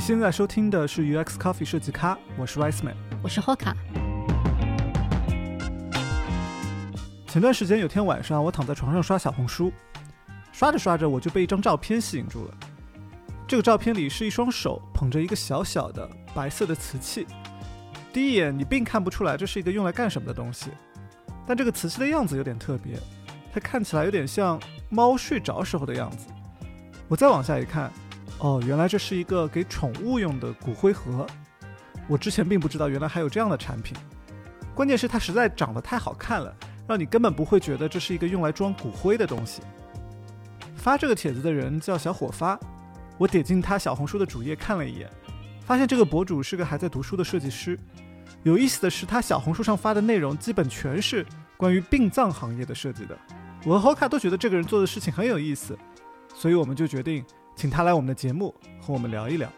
你现在收听的是 UX Coffee 设计咖，我是 Wiseman，我是 Hoka。前段时间有天晚上，我躺在床上刷小红书，刷着刷着，我就被一张照片吸引住了。这个照片里是一双手捧着一个小小的白色的瓷器，第一眼你并看不出来这是一个用来干什么的东西，但这个瓷器的样子有点特别，它看起来有点像猫睡着时候的样子。我再往下一看。哦，原来这是一个给宠物用的骨灰盒。我之前并不知道，原来还有这样的产品。关键是它实在长得太好看了，让你根本不会觉得这是一个用来装骨灰的东西。发这个帖子的人叫小火发，我点进他小红书的主页看了一眼，发现这个博主是个还在读书的设计师。有意思的是，他小红书上发的内容基本全是关于殡葬行业的设计的。我和 Hoka 都觉得这个人做的事情很有意思，所以我们就决定。请他来我们的节目和我们聊一聊。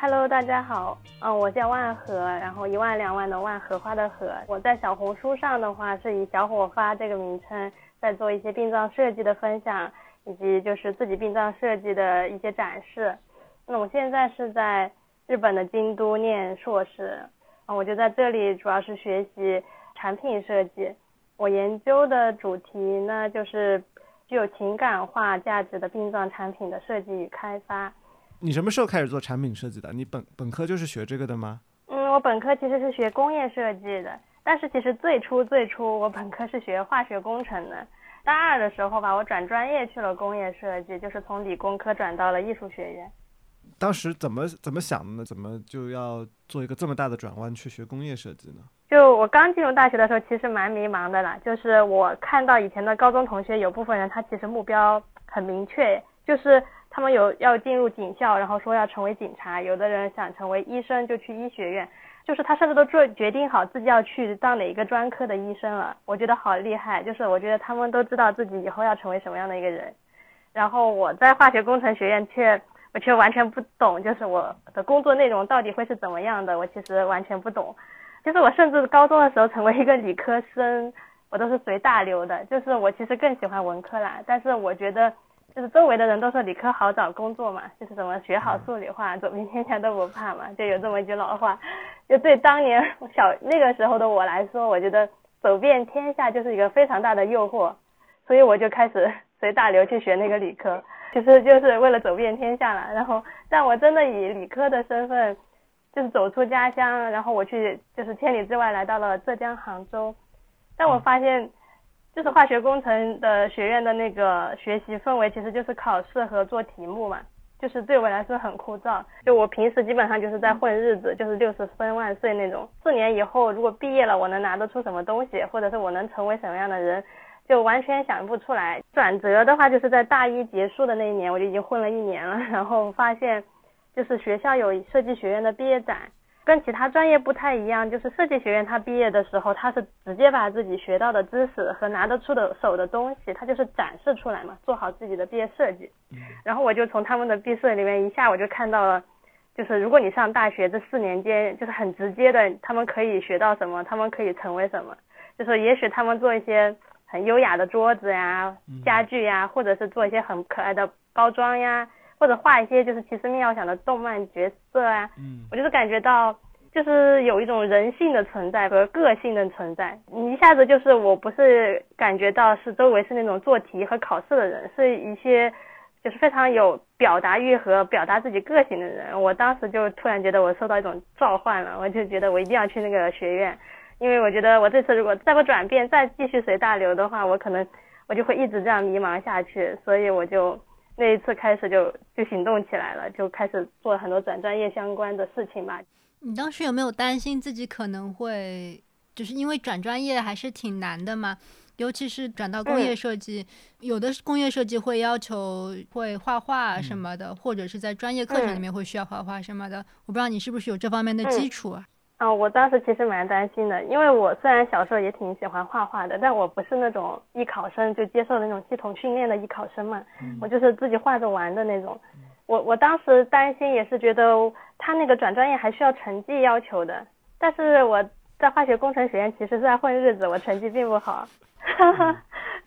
Hello，大家好，嗯，我叫万和，然后一万两万的万荷花的荷。我在小红书上的话是以小火花这个名称在做一些殡葬设计的分享，以及就是自己殡葬设计的一些展示。那我现在是在日本的京都念硕士，啊，我就在这里主要是学习产品设计。我研究的主题呢，就是具有情感化价值的殡葬产品的设计与开发。你什么时候开始做产品设计的？你本本科就是学这个的吗？嗯，我本科其实是学工业设计的，但是其实最初最初我本科是学化学工程的。大二的时候吧，我转专业去了工业设计，就是从理工科转到了艺术学院。当时怎么怎么想的呢？怎么就要做一个这么大的转弯去学工业设计呢？就我刚进入大学的时候，其实蛮迷茫的啦。就是我看到以前的高中同学，有部分人他其实目标很明确，就是他们有要进入警校，然后说要成为警察；有的人想成为医生，就去医学院。就是他甚至都做决定好自己要去当哪一个专科的医生了。我觉得好厉害，就是我觉得他们都知道自己以后要成为什么样的一个人。然后我在化学工程学院却。我却完全不懂，就是我的工作内容到底会是怎么样的，我其实完全不懂。就是我甚至高中的时候成为一个理科生，我都是随大流的。就是我其实更喜欢文科啦，但是我觉得，就是周围的人都说理科好找工作嘛，就是什么学好数理化，走遍天下都不怕嘛，就有这么一句老话。就对当年小那个时候的我来说，我觉得走遍天下就是一个非常大的诱惑，所以我就开始 随大流去学那个理科。其实就是为了走遍天下了，然后，但我真的以理科的身份，就是走出家乡，然后我去就是千里之外来到了浙江杭州，但我发现，就是化学工程的学院的那个学习氛围，其实就是考试和做题目嘛，就是对我来说很枯燥，就我平时基本上就是在混日子，就是六十分万岁那种。四年以后如果毕业了，我能拿得出什么东西，或者是我能成为什么样的人？就完全想不出来，转折的话就是在大一结束的那一年，我就已经混了一年了，然后发现，就是学校有设计学院的毕业展，跟其他专业不太一样，就是设计学院他毕业的时候，他是直接把自己学到的知识和拿得出的手的东西，他就是展示出来嘛，做好自己的毕业设计。然后我就从他们的毕设里面一下我就看到了，就是如果你上大学这四年间，就是很直接的，他们可以学到什么，他们可以成为什么，就是也许他们做一些。很优雅的桌子呀、家具呀，或者是做一些很可爱的包装呀，或者画一些就是奇思妙想的动漫角色啊。嗯，我就是感觉到，就是有一种人性的存在和个性的存在。你一下子就是我不是感觉到是周围是那种做题和考试的人，是一些就是非常有表达欲和表达自己个性的人。我当时就突然觉得我受到一种召唤了，我就觉得我一定要去那个学院。因为我觉得我这次如果再不转变，再继续随大流的话，我可能我就会一直这样迷茫下去。所以我就那一次开始就就行动起来了，就开始做很多转专业相关的事情吧。你当时有没有担心自己可能会就是因为转专业还是挺难的嘛？尤其是转到工业设计，有的工业设计会要求会画画什么的，或者是在专业课程里面会需要画画什么的。我不知道你是不是有这方面的基础啊？啊，我当时其实蛮担心的，因为我虽然小时候也挺喜欢画画的，但我不是那种艺考生，就接受那种系统训练的艺考生嘛，我就是自己画着玩的那种。我我当时担心也是觉得他那个转专业还需要成绩要求的，但是我在化学工程学院其实是在混日子，我成绩并不好。哈 哈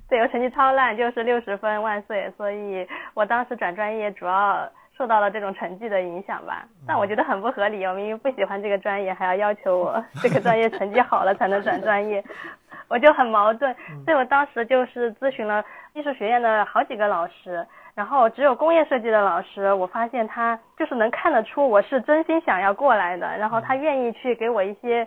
对我成绩超烂，就是六十分万岁。所以我当时转专业主要受到了这种成绩的影响吧。但我觉得很不合理，我明明不喜欢这个专业，还要要求我这个专业成绩好了才能转专业，我就很矛盾。所以我当时就是咨询了艺术学院的好几个老师。然后只有工业设计的老师，我发现他就是能看得出我是真心想要过来的，然后他愿意去给我一些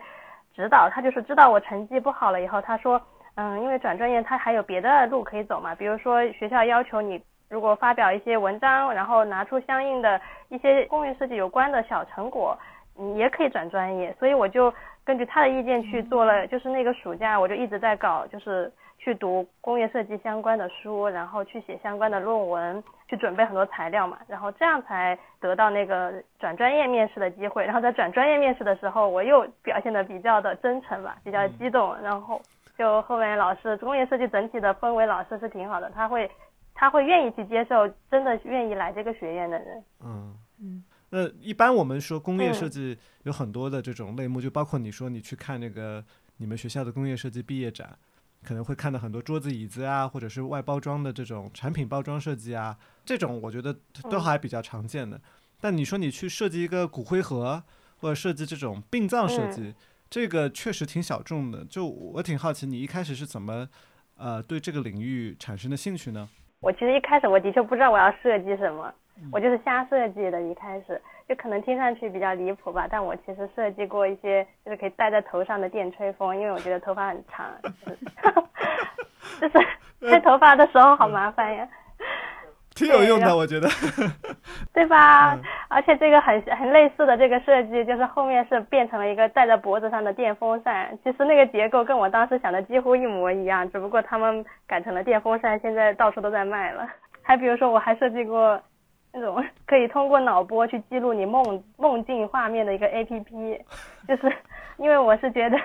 指导。他就是知道我成绩不好了以后，他说，嗯，因为转专业他还有别的路可以走嘛，比如说学校要求你如果发表一些文章，然后拿出相应的一些工业设计有关的小成果，嗯也可以转专业。所以我就根据他的意见去做了，就是那个暑假我就一直在搞，就是。去读工业设计相关的书，然后去写相关的论文，去准备很多材料嘛，然后这样才得到那个转专业面试的机会。然后在转专业面试的时候，我又表现的比较的真诚吧，比较激动。然后就后面老师工业设计整体的氛围，老师是挺好的，他会他会愿意去接受真的愿意来这个学院的人。嗯嗯。那一般我们说工业设计有很多的这种类目，就包括你说你去看那个你们学校的工业设计毕业展。可能会看到很多桌子椅子啊，或者是外包装的这种产品包装设计啊，这种我觉得都还比较常见的。但你说你去设计一个骨灰盒，或者设计这种殡葬设计，这个确实挺小众的。就我挺好奇，你一开始是怎么呃对这个领域产生的兴趣呢？我其实一开始我的确不知道我要设计什么，我就是瞎设计的。一开始。就可能听上去比较离谱吧，但我其实设计过一些，就是可以戴在头上的电吹风，因为我觉得头发很长，就是吹头发的时候好麻烦呀。挺有用的，我觉得。对吧？而且这个很很类似的这个设计，就是后面是变成了一个戴在脖子上的电风扇，其实那个结构跟我当时想的几乎一模一样，只不过他们改成了电风扇，现在到处都在卖了。还比如说，我还设计过。那种可以通过脑波去记录你梦梦境画面的一个 A P P，就是因为我是觉得，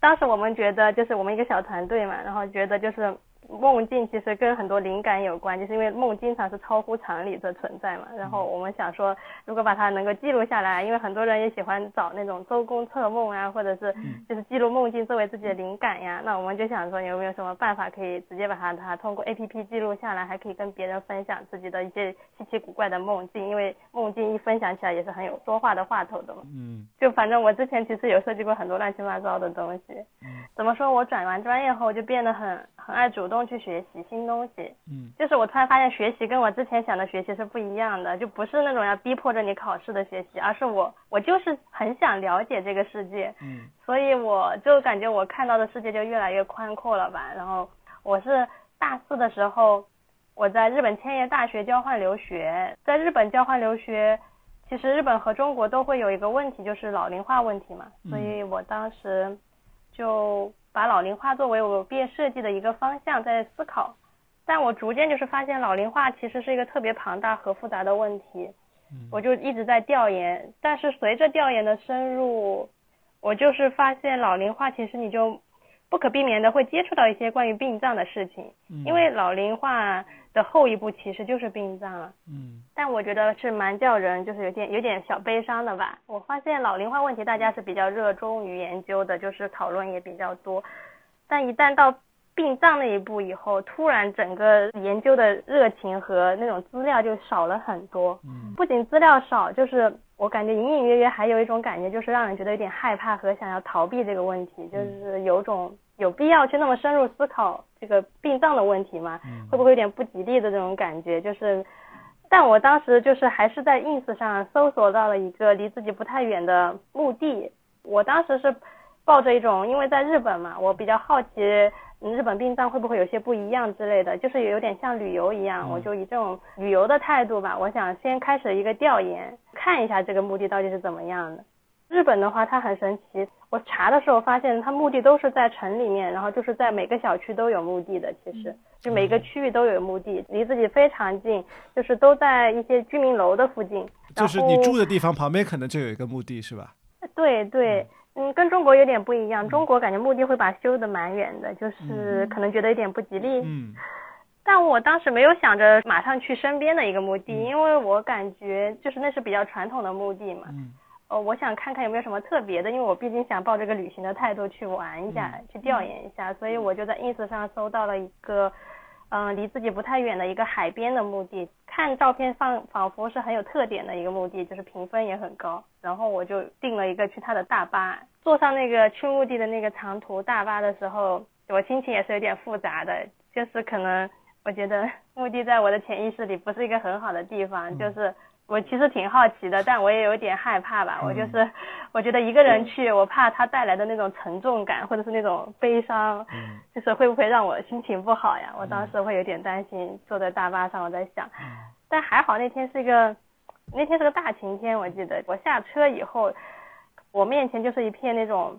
当时我们觉得就是我们一个小团队嘛，然后觉得就是。梦境其实跟很多灵感有关，就是因为梦经常是超乎常理的存在嘛。然后我们想说，如果把它能够记录下来，因为很多人也喜欢找那种周公测梦啊，或者是就是记录梦境作为自己的灵感呀。那我们就想说，有没有什么办法可以直接把它它通过 A P P 记录下来，还可以跟别人分享自己的一些稀奇古怪的梦境，因为梦境一分享起来也是很有说话的话头的嘛。嗯。就反正我之前其实有设计过很多乱七八糟的东西。嗯。怎么说我转完专业后就变得很很爱主动。去学习新东西，嗯，就是我突然发现学习跟我之前想的学习是不一样的，就不是那种要逼迫着你考试的学习，而是我我就是很想了解这个世界，嗯，所以我就感觉我看到的世界就越来越宽阔了吧。然后我是大四的时候，我在日本千叶大学交换留学，在日本交换留学，其实日本和中国都会有一个问题，就是老龄化问题嘛，所以我当时就。把老龄化作为我毕业设计的一个方向在思考，但我逐渐就是发现老龄化其实是一个特别庞大和复杂的问题，我就一直在调研，但是随着调研的深入，我就是发现老龄化其实你就。不可避免的会接触到一些关于殡葬的事情，因为老龄化的后一步其实就是殡葬了。嗯，但我觉得是蛮叫人就是有点有点小悲伤的吧。我发现老龄化问题大家是比较热衷于研究的，就是讨论也比较多，但一旦到殡葬那一步以后，突然整个研究的热情和那种资料就少了很多。嗯，不仅资料少，就是我感觉隐隐约约还有一种感觉，就是让人觉得有点害怕和想要逃避这个问题，就是有种。有必要去那么深入思考这个殡葬的问题吗？会不会有点不吉利的这种感觉？就是，但我当时就是还是在 ins 上搜索到了一个离自己不太远的墓地。我当时是抱着一种，因为在日本嘛，我比较好奇日本殡葬会不会有些不一样之类的，就是有点像旅游一样，我就以这种旅游的态度吧，我想先开始一个调研，看一下这个墓地到底是怎么样的。日本的话，它很神奇。我查的时候发现，它墓地都是在城里面，然后就是在每个小区都有墓地的。其实，就每个区域都有墓地，离自己非常近，就是都在一些居民楼的附近。就是你住的地方旁边可能就有一个墓地，是吧？对对，嗯，跟中国有点不一样。中国感觉墓地会把修的蛮远的，就是可能觉得有点不吉利。嗯。但我当时没有想着马上去身边的一个墓地，因为我感觉就是那是比较传统的墓地嘛。嗯。呃，我想看看有没有什么特别的，因为我毕竟想抱这个旅行的态度去玩一下，去调研一下，所以我就在 ins 上搜到了一个，嗯，离自己不太远的一个海边的墓地，看照片放仿佛是很有特点的一个墓地，就是评分也很高，然后我就订了一个去他的大巴，坐上那个去墓地的那个长途大巴的时候，我心情也是有点复杂的，就是可能我觉得 墓地在我的潜意识里不是一个很好的地方，就是我其实挺好奇的，但我也有点害怕吧。我就是我觉得一个人去，我怕它带来的那种沉重感或者是那种悲伤，就是会不会让我心情不好呀？我当时会有点担心。坐在大巴上，我在想，但还好那天是一个那天是个大晴天，我记得我下车以后，我面前就是一片那种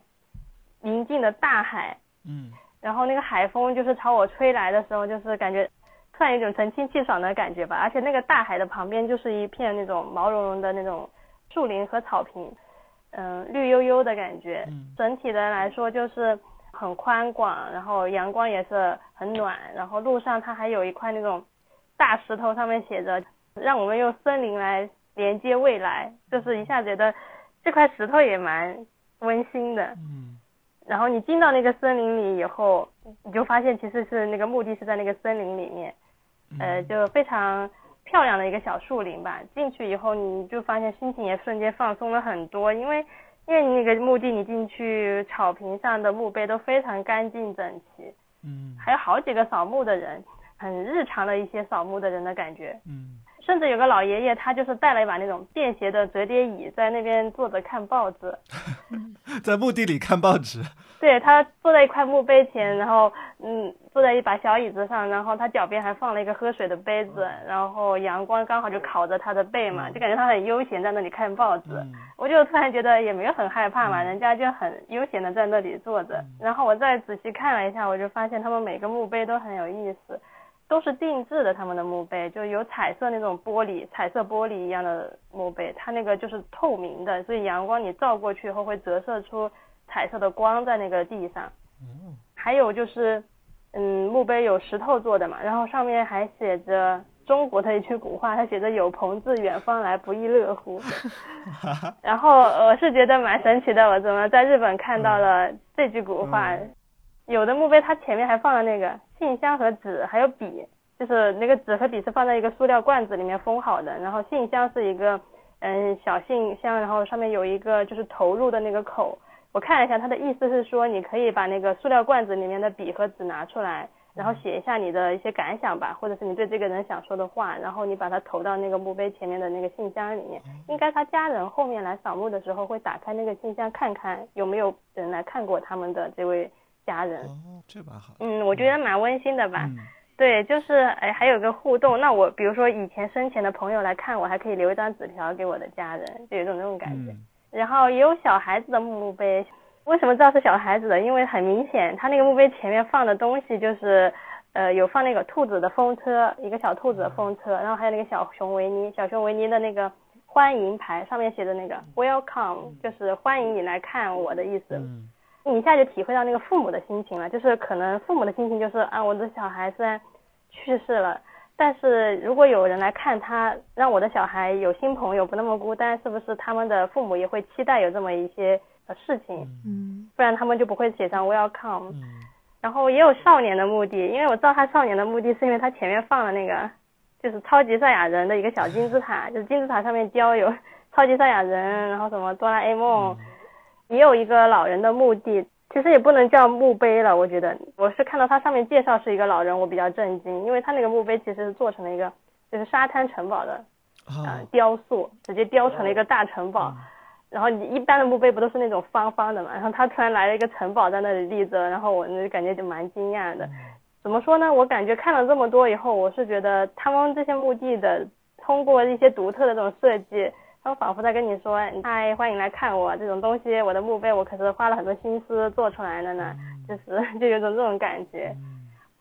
宁静的大海，嗯然后那个海风就是朝我吹来的时候，就是感觉突然一种神清气爽的感觉吧。而且那个大海的旁边就是一片那种毛茸茸的那种树林和草坪，嗯，绿油油的感觉。嗯整体的来说就是很宽广，然后阳光也是很暖，然后路上它还有一块那种大石头，上面写着“让我们用森林来连接未来”，就是一下觉得这块石头也蛮温馨的。嗯然后你进到那个森林里以后，你就发现其实是那个墓地是在那个森林里面，呃，就非常漂亮的一个小树林吧。进去以后，你就发现心情也瞬间放松了很多，因为因为那个墓地你进去，草坪上的墓碑都非常干净整齐，嗯还有好几个扫墓的人，很日常的一些扫墓的人的感觉。嗯甚至有个老爷爷，他就是带了一把那种便携的折叠椅，在那边坐着看报纸。在墓地里看报纸，对他坐在一块墓碑前，然后嗯，坐在一把小椅子上，然后他脚边还放了一个喝水的杯子，然后阳光刚好就烤着他的背嘛，就感觉他很悠闲在那里看报纸。嗯我就突然觉得也没有很害怕嘛，人家就很悠闲的在那里坐着。然后我再仔细看了一下，我就发现他们每个墓碑都很有意思，都是定制的，他们的墓碑就有彩色那种玻璃，彩色玻璃一样的墓碑，它那个就是透明的，所以阳光你照过去以后会折射出彩色的光在那个地上。还有就是，嗯，墓碑有石头做的嘛，然后上面还写着中国的一句古话，它写着“有朋自远方来，不亦乐乎 ”。然后我是觉得蛮神奇的，我怎么在日本看到了这句古话？有的墓碑它前面还放了那个信箱和纸，还有笔，就是那个纸和笔是放在一个塑料罐子里面封好的，然后信箱是一个嗯小信箱，然后上面有一个就是投入的那个口。我看了一下，他的意思是说，你可以把那个塑料罐子里面的笔和纸拿出来，然后写一下你的一些感想吧，或者是你对这个人想说的话，然后你把它投到那个墓碑前面的那个信箱里面。应该他家人后面来扫墓的时候会打开那个信箱看看有没有人来看过他们的这位家人。哦，这蛮好。嗯，我觉得蛮温馨的吧。嗯对，就是哎，还有个互动。那我比如说以前生前的朋友来看我，还可以留一张纸条给我的家人，就有一种那种感觉。嗯然后也有小孩子的墓碑，为什么知道是小孩子的？因为很明显，他那个墓碑前面放的东西就是，呃，有放那个兔子的风车，一个小兔子的风车，然后还有那个小熊维尼，小熊维尼的那个欢迎牌，上面写的那个 Welcome，就是欢迎你来看我的意思。嗯你一下就体会到那个父母的心情了，就是可能父母的心情就是啊，我的小孩虽然去世了，但是如果有人来看他，让我的小孩有新朋友，不那么孤单，是不是他们的父母也会期待有这么一些呃事情？嗯不然他们就不会写上 welcome。嗯然后也有少年的目的，因为我知道他少年的目的是因为他前面放了那个就是超级赛亚人的一个小金字塔，就是金字塔上面雕有 超级赛亚人，然后什么哆啦 A 梦，也有一个老人的墓地，其实也不能叫墓碑了，我觉得我是看到它上面介绍是一个老人，我比较震惊，因为他那个墓碑其实是做成了一个就是沙滩城堡的呃啊雕塑，直接雕成了一个大城堡。然后你一般的墓碑不都是那种方方的嘛？然后他突然来了一个城堡在那里立着，然后我那感觉就蛮惊讶的。怎么说呢？我感觉看了这么多以后，我是觉得他们这些墓地的通过一些独特的这种设计，他仿佛在跟你说：“嗨，欢迎来看我这种东西，我的墓碑我可是花了很多心思做出来的呢。”就是 就有种这种感觉。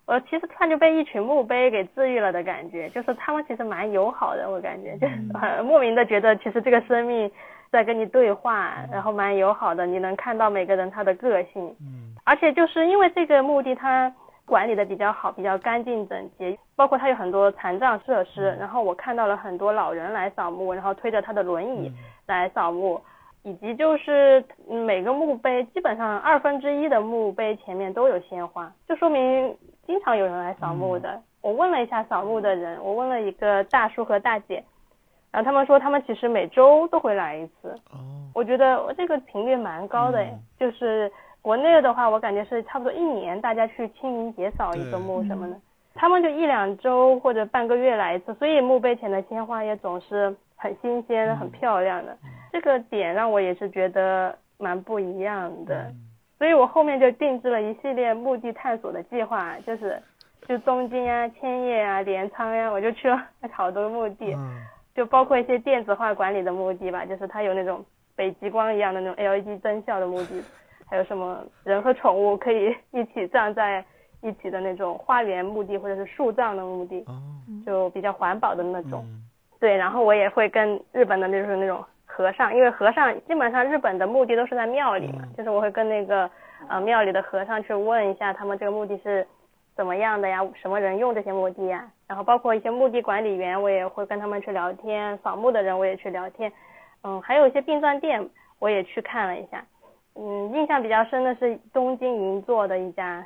我其实突然就被一群墓碑给治愈了的感觉，就是他们其实蛮友好的，我感觉就是很莫名的觉得其实这个生命在跟你对话，然后蛮友好的，你能看到每个人他的个性，嗯而且就是因为这个墓地它管理的比较好，比较干净整洁，包括它有很多残障设施，然后我看到了很多老人来扫墓，然后推着他的轮椅来扫墓。以及就是每个墓碑基本上二分之一的墓碑前面都有鲜花，就说明经常有人来扫墓的。我问了一下扫墓的人，我问了一个大叔和大姐，然后他们说他们其实每周都会来一次。哦，我觉得这个频率蛮高的，嗯就是国内的话，我感觉是差不多一年大家去清明节扫一个墓什么的，他们就一两周或者半个月来一次，所以墓碑前的鲜花也总是很新鲜、嗯。很漂亮的。这个点让我也是觉得蛮不一样的，嗯。所以我后面就定制了一系列墓地探索的计划，就是就东京啊、千叶啊、镰仓呀、我就去了好多墓地。嗯。就包括一些电子化管理的墓地吧，就是它有那种北极光一样的那种 LED 灯效的墓地，还有什么人和宠物可以 一起葬在一起的那种花园墓地或者是树葬的墓地，哦，就比较环保的那种。嗯。对，然后我也会跟日本的就是那种和尚，因为和尚基本上日本的墓地都是在庙里嘛，嗯。就是我会跟那个呃庙里的和尚去问一下他们这个墓地是怎么样的呀，什么人用这些墓地呀，然后包括一些墓地管理员，我也会跟他们去聊天，扫墓的人我也去聊天，嗯，还有一些殡葬店我也去看了一下，嗯，印象比较深的是东京银座的一家。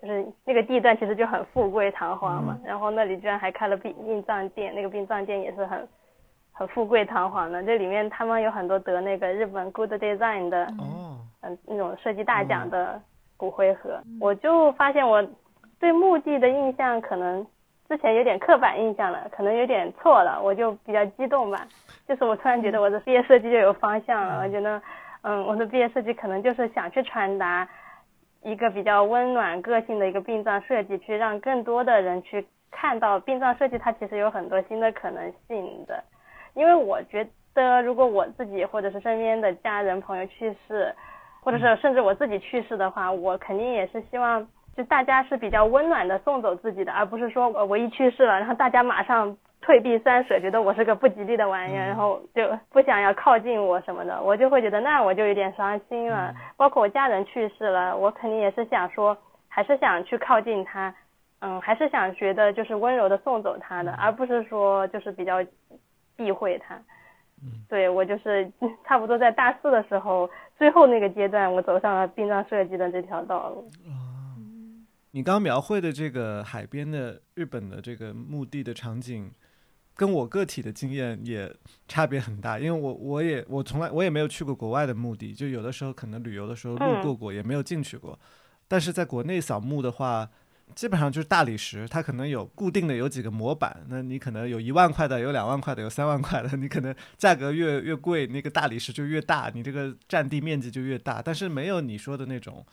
就是那个地段其实就很富贵堂皇嘛，然后那里居然还开了殡殡葬店，那个殡葬店也是很很富贵堂皇的。这里面他们有很多得那个日本 Good Design 的，哦，嗯，那种设计大奖的骨灰盒。我就发现我对墓地的印象可能之前有点刻板印象了，可能有点错了，我就比较激动吧。就是我突然觉得我的毕业设计就有方向了，我觉得，嗯，我的毕业设计可能就是想去传达一个比较温暖、个性的一个殡葬设计，去让更多的人去看到殡葬设计它其实有很多新的可能性的。因为我觉得，如果我自己或者是身边的家人朋友去世，或者是甚至我自己去世的话，我肯定也是希望就大家是比较温暖的送走自己的，而不是说我我一去世了，然后大家马上退避三舍，觉得我是个不吉利的玩意儿，然后就不想要靠近我什么的，我就会觉得那我就有点伤心了。包括我家人去世了，我肯定也是想说，还是想去靠近他，嗯，还是想觉得就是温柔的送走他的，而不是说就是比较避讳他。嗯对我就是 差不多在大四的时候，最后那个阶段，我走上了殡葬设计的这条道路。你刚刚描绘的这个海边的日本的这个墓地的场景，跟我个体的经验也差别很大，因为我我也我从来我也没有去过国外的墓地，就有的时候可能旅游的时候路过过，也没有进去过。但是在国内扫墓的话，基本上就是大理石，它可能有固定的有几个模板，那你可能有一万块的，有两万块的，有三万块的，你可能价格越越贵，那个大理石就越大，你这个占地面积就越大，但是没有你说的那种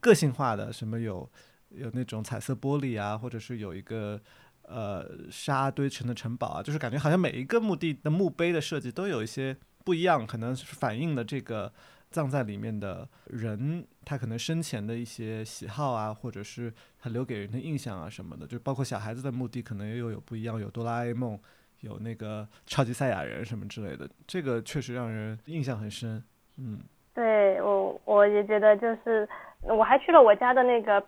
个性化的，什么有有那种彩色玻璃啊，或者是有一个呃沙堆成的城堡啊，就是感觉好像每一个墓地的墓碑的设计都有一些不一样，可能是反映了这个葬在里面的人他可能生前的一些喜好啊，或者是他留给人的印象啊什么的，就包括小孩子的墓地可能也有有不一样，有哆啦 A 梦，有那个超级赛亚人什么之类的，这个确实让人印象很深。嗯对我，我也觉得就是，我还去了我家的那个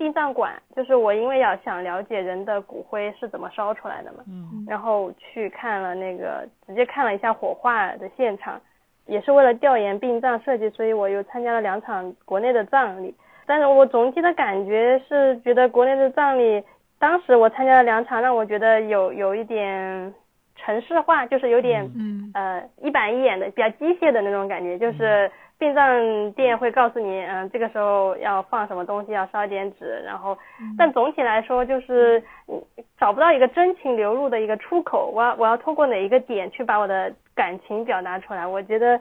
殡葬馆，就是我因为要想了解人的骨灰是怎么烧出来的嘛，嗯然后去看了那个，直接看了一下火化的现场，也是为了调研殡葬设计，所以我又参加了两场国内的葬礼。但是我总体的感觉是觉得国内的葬礼，当时我参加了两场，让我觉得有有一点城市化，就是有点、嗯。呃一板一眼的，比较机械的那种感觉，就是殡葬店会告诉你，嗯、这个时候要放什么东西，要烧点纸，然后，但总体来说就是嗯找不到一个真情流露的一个出口，我要我要通过哪一个点去把我的感情表达出来？我觉得，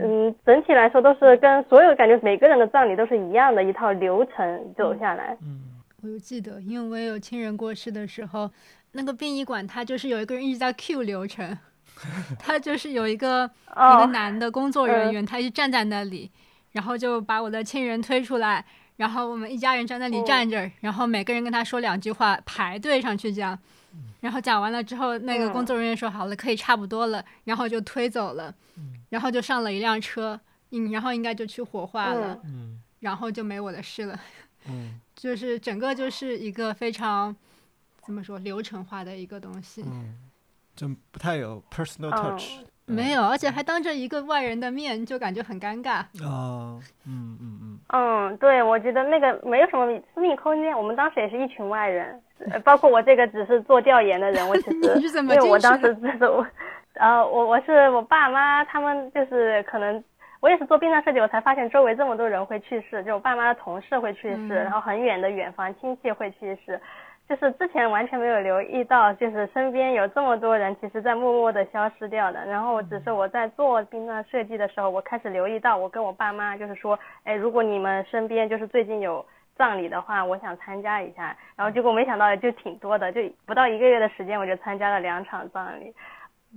嗯，整体来说都是跟所有感觉每个人的葬礼都是一样的一套流程走下来。嗯我有记得，因为我也有亲人过世的时候，那个殡仪馆它就是有一个人一直在 Q 流程，他就是有一个一个哦，男的工作人员，他一直站在那里，然后就把我的亲人推出来，然后我们一家人在那里哦。站着，然后每个人跟他说两句话，排队上去讲，然后讲完了之后，那个嗯。工作人员说好了，可以差不多了，然后就推走了，然后就上了一辆车，嗯，然后应该就去火化了，然后就没我的事了，嗯。就是整个就是一个非常怎么说流程化的一个东西，嗯，就不太有 personal 嗯 touch。没有，而且还当着一个外人的面，就感觉很尴尬。哦，嗯嗯嗯，嗯，对，我觉得那个没有什么私密空间。我们当时也是一群外人，呃包括我这个只是做调研的人，我其实 你是怎么因为我当时就是我，呃，我我是我爸妈他们就是可能我也是做殡葬设计，我才发现周围这么多人会去世，就我爸妈的同事会去世，嗯然后很远的远房亲戚会去世。就是之前完全没有留意到，就是身边有这么多人，其实在默默的消失掉的。然后只是我在做殡葬设计的时候，我开始留意到，我跟我爸妈就是说，哎，如果你们身边就是最近有葬礼的话，我想参加一下。然后结果没想到就挺多的，就不到一个月的时间，我就参加了两场葬礼。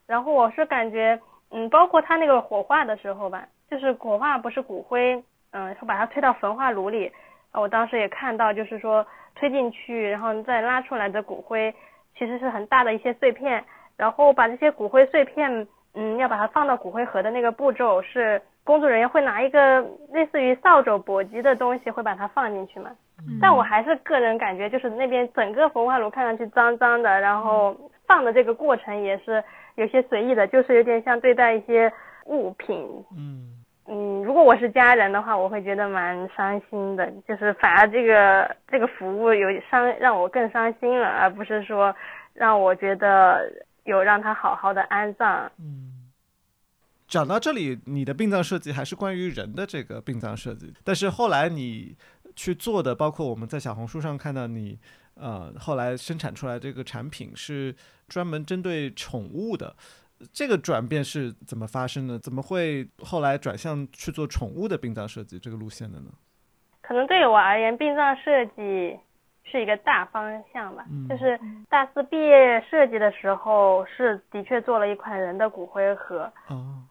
然后我是感觉，嗯，包括他那个火化的时候吧，就是火化不是骨灰，嗯，会把它推到焚化炉里。呃我当时也看到，就是说推进去，然后再拉出来的骨灰，其实是很大的一些碎片，然后把这些骨灰碎片，嗯，要把它放到骨灰盒的那个步骤是工作人员会拿一个类似于扫帚簸箕的东西，会把它放进去嘛。但我还是个人感觉，就是那边整个焚化炉看上去脏脏的，然后放的这个过程也是有些随意的，就是有点像对待一些物品，嗯嗯，如果我是家人的话，我会觉得蛮伤心的，就是反而这个这个服务有伤让我更伤心了，而不是说让我觉得有让他好好的安葬。嗯。讲到这里，你的殡葬设计还是关于人的这个殡葬设计，但是后来你去做的，包括我们在小红书上看到你，呃，后来生产出来这个产品是专门针对宠物的，这个转变是怎么发生的？怎么会后来转向去做宠物的殡葬设计这个路线的呢？可能对我而言，殡葬设计是一个大方向吧。嗯就是大四毕业设计的时候，是的确做了一款人的骨灰盒，哦，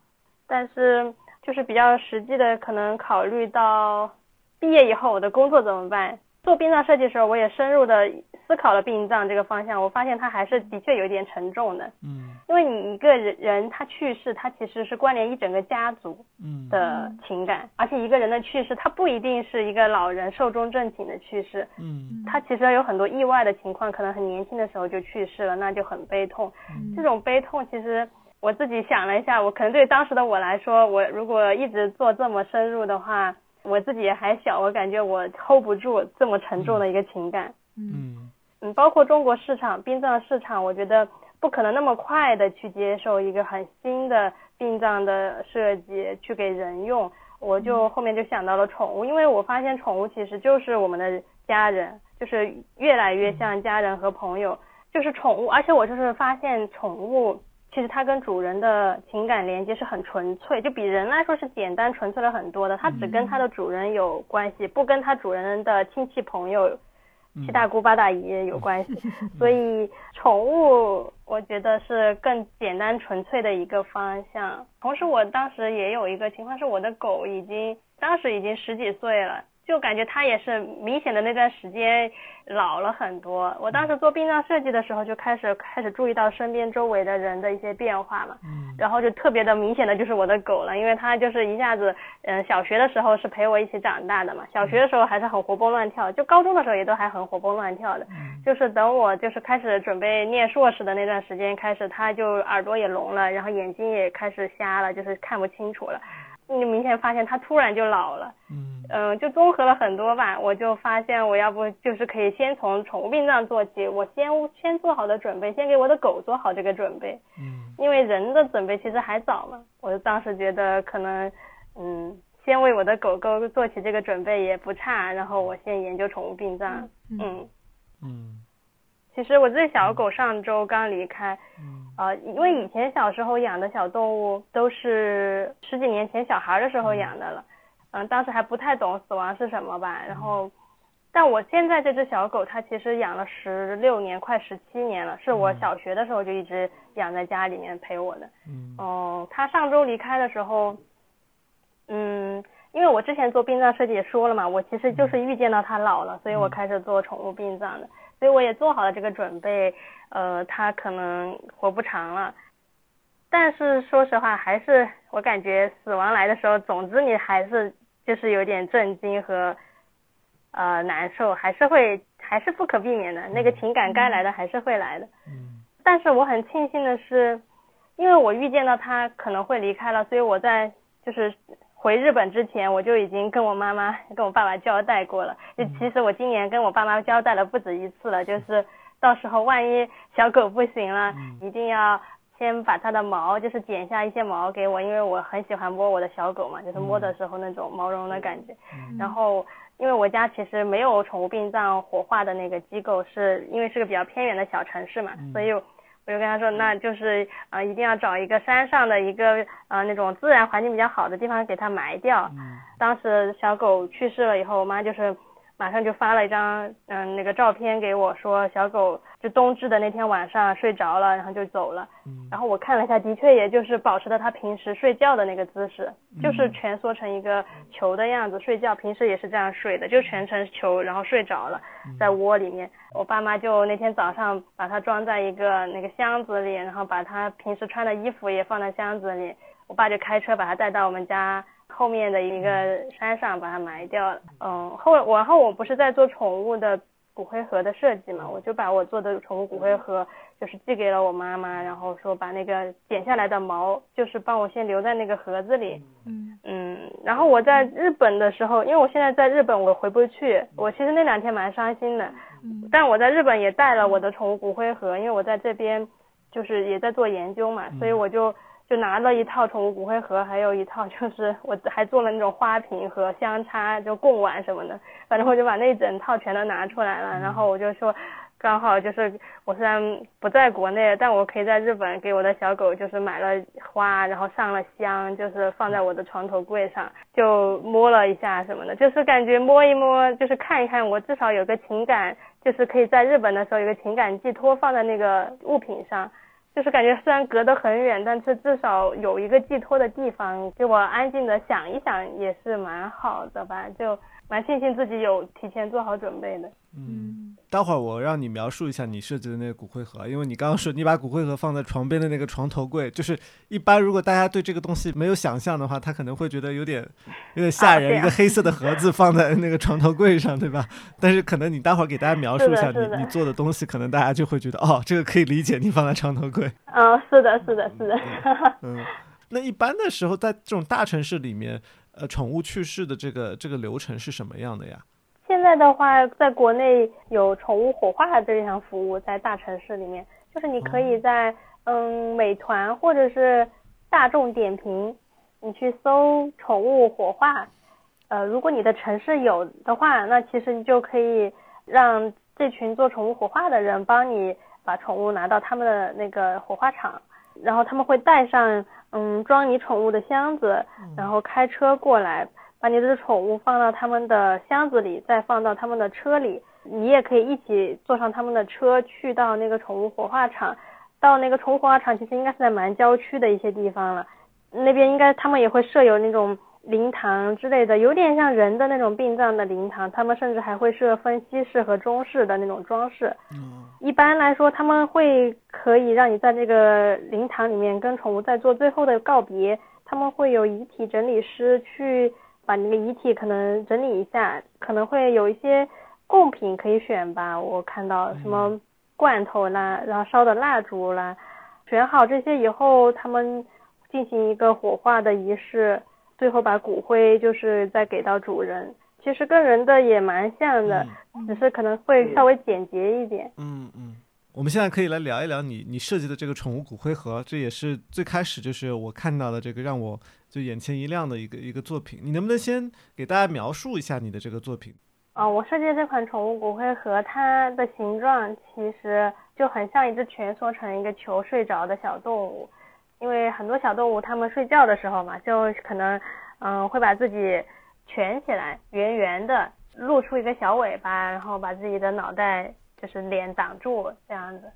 但是就是比较实际的，可能考虑到毕业以后我的工作怎么办。做殡葬设计的时候，我也深入的思考了殡葬这个方向，我发现它还是的确有一点沉重的，嗯。因为你一个人人他去世，他其实是关联一整个家族嗯。的情感，而且一个人的去世，他不一定是一个老人寿终正寝的去世，嗯。他其实有很多意外的情况，可能很年轻的时候就去世了，那就很悲痛。这种悲痛其实我自己想了一下，我可能对当时的我来说，我如果一直做这么深入的话，我自己也还小，我感觉我 hold 不住这么沉重的一个情感。嗯嗯，包括中国市场殡葬市场，我觉得不可能那么快的去接受一个很新的殡葬的设计去给人用。我就后面就想到了宠物，因为我发现宠物其实就是我们的家人，就是越来越像家人和朋友，就是宠物。而且我就是发现宠物其实它跟主人的情感连接是很纯粹，就比人来说是简单纯粹了很多的。它只跟它的主人有关系，不跟它主人的亲戚朋友、七大姑八大姨有关系。所以宠物我觉得是更简单纯粹的一个方向。同时，我当时也有一个情况是，我的狗已经当时已经十几岁了。就感觉他也是明显的那段时间老了很多。我当时做殡葬设计的时候，就开始开始注意到身边周围的人的一些变化嘛，嗯。然后就特别的明显的就是我的狗了，因为它就是一下子，嗯，小学的时候是陪我一起长大的嘛，小学的时候还是很活蹦乱跳，就高中的时候也都还很活蹦乱跳的，就是等我就是开始准备念硕士的那段时间开始，它就耳朵也聋了，然后眼睛也开始瞎了，就是看不清楚了。你明显发现它突然就老了，嗯。嗯，就综合了很多吧，我就发现我要不就是可以先从宠物殡葬做起，我先先做好的准备，先给我的狗做好这个准备，嗯。因为人的准备其实还早嘛，我当时觉得可能，嗯，先为我的狗狗做起这个准备也不差，然后我先研究宠物殡葬，嗯，嗯其实我这小狗上周刚离开，嗯。呃，因为以前小时候养的小动物都是十几年前小孩的时候养的了，嗯，当时还不太懂死亡是什么吧，然后，但我现在这只小狗它其实养了十六年，快十七年了，是我小学的时候就一直养在家里面陪我的，嗯。哦，它上周离开的时候，嗯，因为我之前做殡葬设计也说了嘛，我其实就是预见到它老了，所以我开始做宠物殡葬的，所以我也做好了这个准备，呃，他可能活不长了。但是说实话，还是我感觉死亡来的时候，总之你还是就是有点震惊和呃难受，还是会还是不可避免的，那个情感该来的还是会来的。嗯但是我很庆幸的是，因为我预见到他可能会离开了，所以我在就是回日本之前，我就已经跟我妈妈、跟我爸爸交代过了。就其实我今年跟我爸妈交代了不止一次了，就是到时候万一小狗不行了，一定要先把它的毛，就是剪下一些毛给我，因为我很喜欢摸我的小狗嘛，就是摸的时候那种毛茸茸的感觉。然后因为我家其实没有宠物殡葬火化的那个机构，是因为是个比较偏远的小城市嘛，所以。我就跟他说，那就是呃，一定要找一个山上的一个呃那种自然环境比较好的地方给它埋掉。当时小狗去世了以后，我妈就是马上就发了一张嗯那个照片给我，说小狗就冬至的那天晚上睡着了，然后就走了。然后我看了一下，的确也就是保持了它平时睡觉的那个姿势，就是蜷缩成一个球的样子睡觉，平时也是这样睡的，就蜷成球，然后睡着了，在窝里面。我爸妈就那天早上把它装在一个那个箱子里，然后把它平时穿的衣服也放在箱子里。我爸就开车把它带到我们家后面的一个山上，把它埋掉了。嗯，后然后我不是在做宠物的骨灰盒的设计嘛，我就把我做的宠物骨灰盒就是寄给了我妈妈，然后说把那个剪下来的毛就是帮我先留在那个盒子里。嗯。嗯，然后我在日本的时候，因为我现在在日本，我回不去，我其实那两天蛮伤心的。但我在日本也带了我的宠物骨灰盒，因为我在这边就是也在做研究嘛，所以我就就拿了一套宠物骨灰盒，还有一套就是我还做了那种花瓶和香插，就贡碗什么的，反正我就把那整套全都拿出来了，然后我就说。刚好就是我虽然不在国内，但我可以在日本给我的小狗就是买了花，然后上了香，就是放在我的床头柜上，就摸了一下什么的，就是感觉摸一摸，就是看一看，我至少有个情感，就是可以在日本的时候有个情感寄托放在那个物品上，就是感觉虽然隔得很远，但是至少有一个寄托的地方，给我安静的想一想也是蛮好的吧，就蛮庆幸自己有提前做好准备的。嗯，待会儿我让你描述一下你设计的那个骨灰盒，因为你刚刚说 你把骨灰盒放在床边的那个床头柜，就是一般如果大家对这个东西没有想象的话，他可能会觉得有点 有点吓人，一个黑色的盒子放在那个床头柜上，对吧？但是可能你待会儿给大家描述一下你你做的东西，可能大家就会觉得哦，这个可以理解，你放在床头柜。嗯，是的，是的，是的。嗯，那一般的时候在这种大城市里面，呃，宠物去世的这个这个流程是什么样的呀？现在的话，在国内有宠物火化这项服务，在大城市里面，就是你可以在嗯美团或者是大众点评，你去搜宠物火化，呃，如果你的城市有的话，那其实你就可以让这群做宠物火化的人帮你把宠物拿到他们的那个火化场，然后他们会带上嗯装你宠物的箱子，然后开车过来。把你的宠物放到他们的箱子里，再放到他们的车里，你也可以一起坐上他们的车去到那个宠物火化场。到那个宠物火化场，其实应该是在蛮郊区的一些地方了，那边应该他们也会设有那种灵堂之类的，有点像人的那种殡葬的灵堂。他们甚至还会设分西式和中式的那种装饰。嗯，一般来说，他们会可以让你在这个灵堂里面跟宠物在做最后的告别。他们会有遗体整理师去。把那个遗体可能整理一下，可能会有一些贡品可以选吧。我看到什么罐头啦，然后烧的蜡烛啦，选好这些以后，他们进行一个火化的仪式，最后把骨灰就是再给到主人。其实跟人的也蛮像的，只是可能会稍微简洁一点。嗯嗯。我们现在可以来聊一聊你你设计的这个宠物骨灰盒，这也是最开始就是我看到的这个让我就眼前一亮的一个一个作品。你能不能先给大家描述一下你的这个作品？啊，我设计的这款宠物骨灰盒，它的形状其实就很像一只蜷缩成一个球睡着的小动物。因为很多小动物它们睡觉的时候嘛，就可能嗯会把自己蜷起来，圆圆的，露出一个小尾巴，然后把自己的脑袋。就是脸挡住这样子，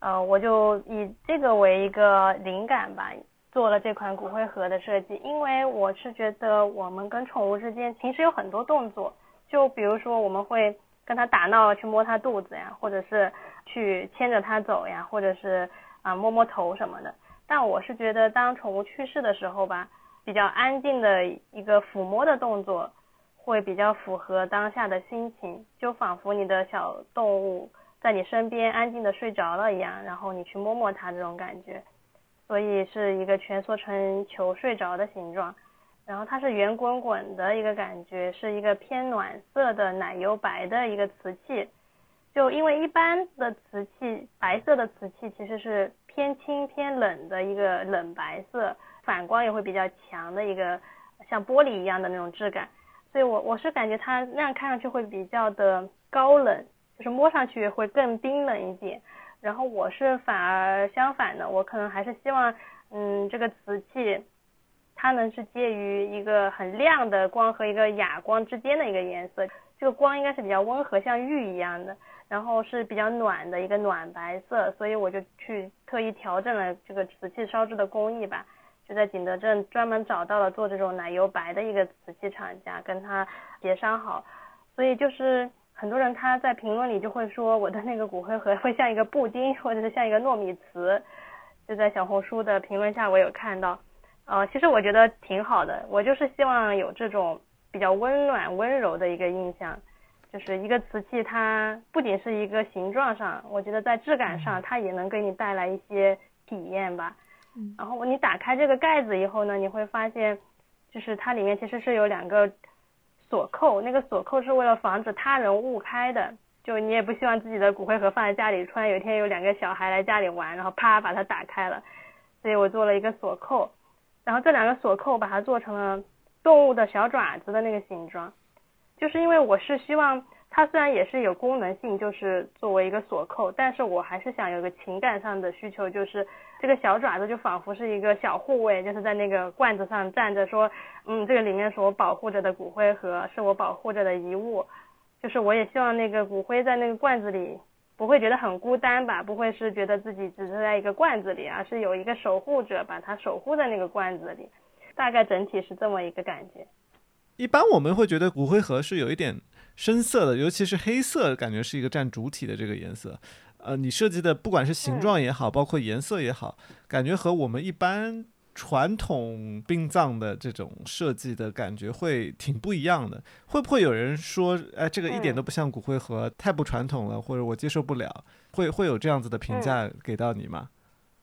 呃，我就以这个为一个灵感吧，做了这款骨灰盒的设计。因为我是觉得我们跟宠物之间平时有很多动作，就比如说我们会跟它打闹，去摸它肚子呀，或者是去牵着它走呀，或者是啊摸摸头什么的。但我是觉得当宠物去世的时候吧，比较安静的一个抚摸的动作。会比较符合当下的心情，就仿佛你的小动物在你身边安静的睡着了一样，然后你去摸摸它这种感觉。所以是一个蜷缩成球睡着的形状。然后它是圆滚滚的一个感觉，是一个偏暖色的奶油白的一个瓷器。就因为一般的瓷器，白色的瓷器其实是偏轻偏冷的一个冷白色，反光也会比较强的一个像玻璃一样的那种质感。所以我我是感觉它那样看上去会比较的高冷，就是摸上去会更冰冷一点。然后我是反而相反的，我可能还是希望，嗯，这个瓷器。它能是介于一个很亮的光和一个哑光之间的一个颜色，这个光应该是比较温和，像玉一样的，然后是比较暖的一个暖白色，所以我就去特意调整了这个瓷器烧制的工艺吧，就在景德镇专门找到了做这种奶油白的一个瓷器厂家，跟他协商好，所以就是很多人他在评论里就会说我的那个骨灰盒会像一个布丁，或者是像一个糯米糍，就在小红书的评论下我有看到。呃，其实我觉得挺好的，我就是希望有这种比较温暖、温柔的一个印象，就是一个瓷器，它不仅是一个形状上，我觉得在质感上，它也能给你带来一些体验吧。嗯。然后你打开这个盖子以后呢，你会发现，就是它里面其实是有两个锁扣，那个锁扣是为了防止他人误开的，就你也不希望自己的骨灰盒放在家里，突然有一天有两个小孩来家里玩，然后啪把它打开了，所以我做了一个锁扣。然后这两个锁扣把它做成了动物的小爪子的那个形状，就是因为我是希望它虽然也是有功能性，就是作为一个锁扣，但是我还是想有个情感上的需求，就是这个小爪子就仿佛是一个小护卫，就是在那个罐子上站着，说，嗯，这个里面是我保护着的骨灰盒，是我保护着的遗物，就是我也希望那个骨灰在那个罐子里。不会觉得很孤单吧？不会是觉得自己只是在一个罐子里，而是有一个守护者把它守护在那个罐子里。大概整体是这么一个感觉。一般我们会觉得骨灰盒是有一点深色的，尤其是黑色，感觉是一个占主体的这个颜色。呃，你设计的不管是形状也好，包括颜色也好，感觉和我们一般。传统殡葬的这种设计的感觉会挺不一样的，会不会有人说，哎，这个一点都不像骨灰盒，太不传统了，或者我接受不了，会会有这样子的评价给到你吗？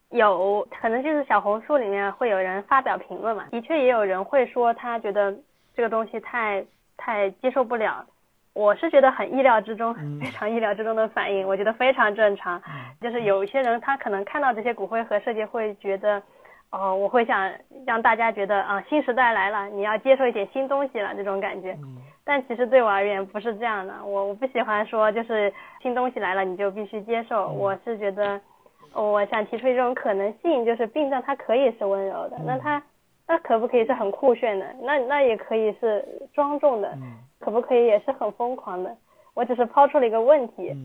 有可能就是小红书里面会有人发表评论嘛，的确也有人会说他觉得这个东西太太接受不了，我是觉得很意料之中，非常意料之中的反应，我觉得非常正常，就是有一些人他可能看到这些骨灰盒设计会觉得。哦，我会想让大家觉得啊，新时代来了，你要接受一点新东西了这种感觉。嗯。但其实对我而言不是这样的，我我不喜欢说就是新东西来了你就必须接受。我是觉得，我想提出一种可能性，就是病症它可以是温柔的，那它那可不可以是很酷炫的？那那也可以是庄重的，可不可以也是很疯狂的？我只是抛出了一个问题，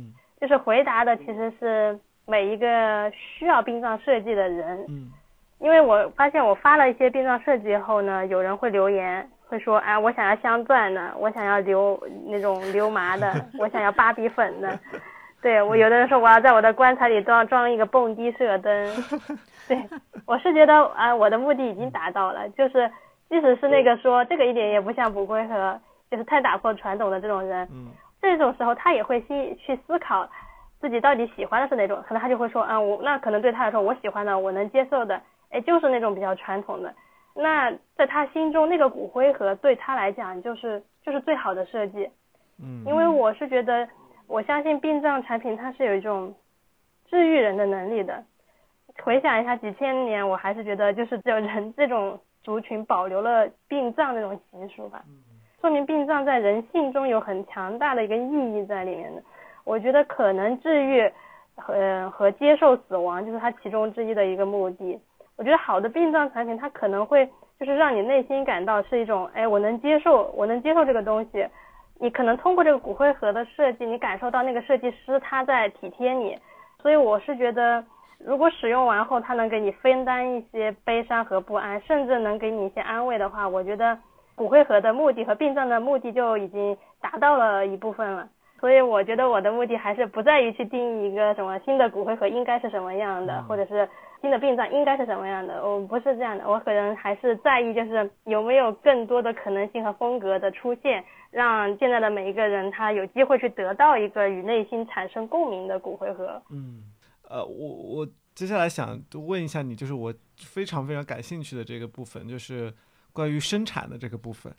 就是回答的其实是每一个需要殡葬设计的人。嗯。因为我发现我发了一些殡葬设计后呢，有人会留言，会说，哎，我想要镶钻的，我想要留那种流麻的，我想要芭比粉的。对我有的人说我要在我的棺材里装装一个蹦迪射灯。对，我是觉得啊，我的目的已经达到了，就是即使是那个说这个一点也不像骨灰盒，就是太打破传统的这种人，嗯这种时候他也会心去思考自己到底喜欢的是哪种，可能他就会说，啊，我那可能对他来说，我喜欢的，我能接受的。哎，就是那种比较传统的，那在他心中那个骨灰盒对他来讲就是就是最好的设计，嗯，因为我是觉得我相信殡葬产品它是有一种治愈人的能力的。回想一下几千年，我还是觉得就是只有人这种族群保留了殡葬这种习俗吧，说明殡葬在人性中有很强大的一个意义在里面的。我觉得可能治愈和和接受死亡就是它其中之一的一个目的。我觉得好的殡葬产品，它可能会就是让你内心感到是一种，哎，我能接受，我能接受这个东西。你可能通过这个骨灰盒的设计，你感受到那个设计师他在体贴你。所以我是觉得，如果使用完后，它能给你分担一些悲伤和不安，甚至能给你一些安慰的话，我觉得骨灰盒的目的和殡葬的目的就已经达到了一部分了。所以我觉得我的目的还是不在于去定义一个什么新的骨灰盒应该是什么样的，或者是。新的殡葬应该是什么样的？我不是这样的，我可能还是在意，就是有没有更多的可能性和风格的出现，让现在的每一个人他有机会去得到一个与内心产生共鸣的骨灰盒。嗯，呃，我我接下来想问一下你，就是我非常非常感兴趣的这个部分，就是关于生产的这个部分。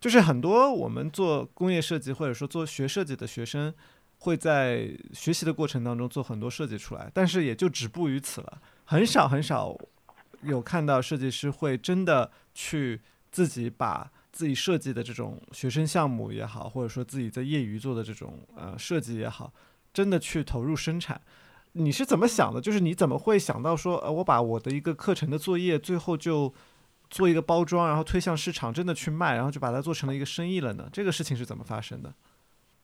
就是很多我们做工业设计或者说做学设计的学生，会在学习的过程当中做很多设计出来，但是也就止步于此了，很少很少有看到设计师会真的去自己把自己设计的这种学生项目也好，或者说自己在业余做的这种呃设计也好，真的去投入生产。你是怎么想的？就是你怎么会想到说，呃，我把我的一个课程的作业最后就做一个包装，然后推向市场，真的去卖，然后就把它做成了一个生意了呢？这个事情是怎么发生的？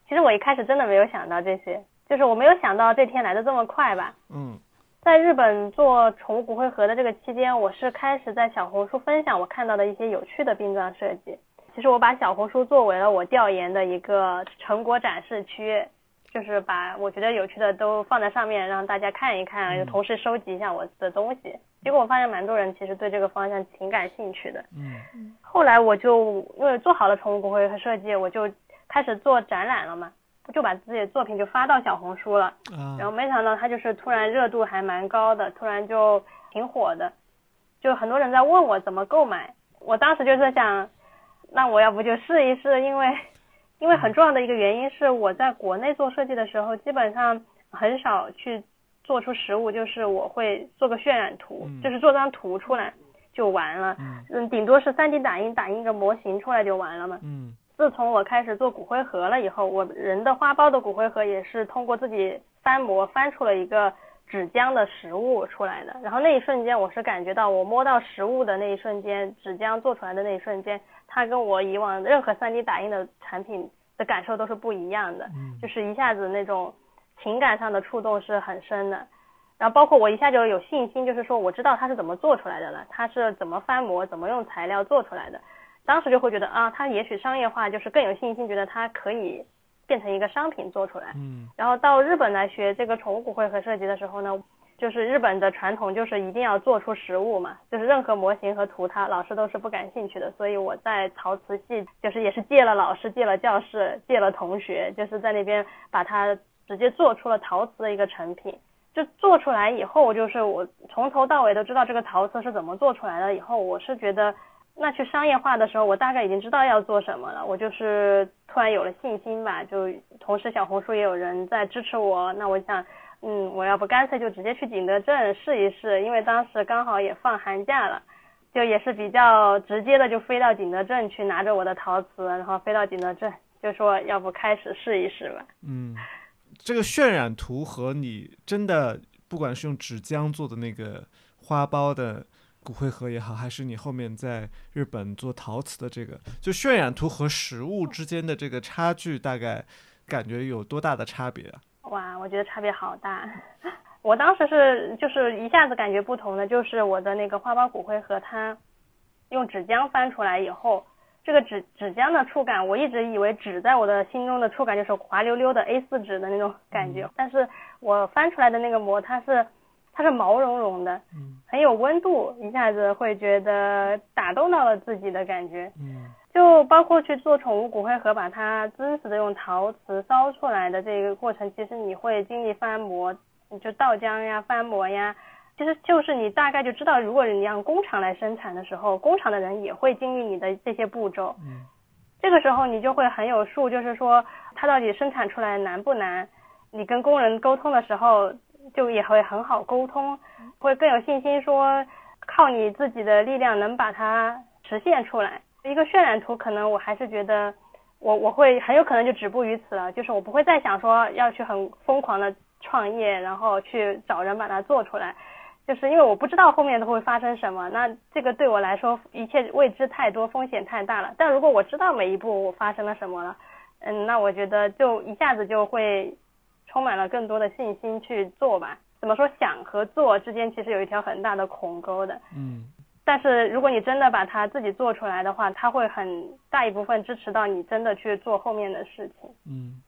其实我一开始真的没有想到这些，就是我没有想到这天来的这么快吧。嗯在日本做宠物骨灰盒的这个期间，我是开始在小红书分享我看到的一些有趣的殡葬设计。其实我把小红书作为了我调研的一个成果展示区，就是把我觉得有趣的都放在上面，让大家看一看，嗯同时收集一下我的东西。结果我发现蛮多人其实对这个方向挺感兴趣的。嗯后来我就因为做好了宠物骨灰和设计，我就开始做展览了嘛，就把自己的作品就发到小红书了。嗯然后没想到它就是突然热度还蛮高的，突然就挺火的，就很多人在问我怎么购买。我当时就是想，那我要不就试一试，因为因为很重要的一个原因是我在国内做设计的时候，基本上很少去做出实物，就是我会做个渲染图，嗯就是做张图出来就完了，嗯嗯，顶多是 3D 打印打印个模型出来就完了嘛。嗯自从我开始做骨灰盒了以后，我人的花苞的骨灰盒也是通过自己翻模翻出了一个纸浆的实物出来的。然后那一瞬间，我是感觉到我摸到实物的那一瞬间，纸浆做出来的那一瞬间，它跟我以往任何 3D 打印的产品的感受都是不一样的，嗯就是一下子那种情感上的触动是很深的。然后包括我一下就有信心，就是说我知道它是怎么做出来的了，它是怎么翻模、怎么用材料做出来的。当时就会觉得啊，它也许商业化就是更有信心，觉得它可以变成一个商品做出来。嗯然后到日本来学这个宠物骨灰盒设计的时候呢，就是日本的传统就是一定要做出实物嘛，就是任何模型和图它老师都是不感兴趣的，所以我在陶瓷系就是也是借了老师、借了教室、借了同学，就是在那边把它直接做出了陶瓷的一个成品。就做出来以后，就是我从头到尾都知道这个陶瓷是怎么做出来的。以后我是觉得，那去商业化的时候，我大概已经知道要做什么了。我就是突然有了信心吧，就同时小红书也有人在支持我。那我想，嗯，我要不干脆就直接去景德镇试一试，因为当时刚好也放寒假了，就也是比较直接的，就飞到景德镇去拿着我的陶瓷，然后飞到景德镇，就说要不开始试一试吧。嗯，这个渲染图和你真的不管是用纸浆做的那个花苞的骨灰盒也好，还是你后面在日本做陶瓷的这个，就渲染图和实物之间的这个差距，大概感觉有多大的差别啊？哇，我觉得差别好大。我当时是就是一下子感觉不同的，就是我的那个花苞骨灰盒，它用纸浆翻出来以后，这个纸纸浆的触感，我一直以为纸在我的心中的触感就是滑溜溜的 A4 纸的那种感觉，但是我翻出来的那个膜，它是它是毛茸茸的，很有温度，一下子会觉得打动到了自己的感觉。嗯就包括去做宠物骨灰盒，把它真实的用陶瓷烧出来的这个过程，其实你会经历翻模，就倒浆呀、翻模呀，其实就是你大概就知道，如果你让工厂来生产的时候，工厂的人也会经历你的这些步骤。嗯这个时候你就会很有数，就是说它到底生产出来难不难？你跟工人沟通的时候，就也会很好沟通，会更有信心说靠你自己的力量能把它实现出来。一个渲染图，可能我还是觉得我我会很有可能就止步于此了，就是我不会再想说要去很疯狂的创业，然后去找人把它做出来。就是因为我不知道后面都会发生什么，那这个对我来说一切未知太多，风险太大了。但如果我知道每一步我发生了什么了，嗯，那我觉得就一下子就会充满了更多的信心去做吧。怎么说，想和做之间其实有一条很大的鸿沟的。嗯但是如果你真的把它自己做出来的话，它会很大一部分支持到你真的去做后面的事情。嗯。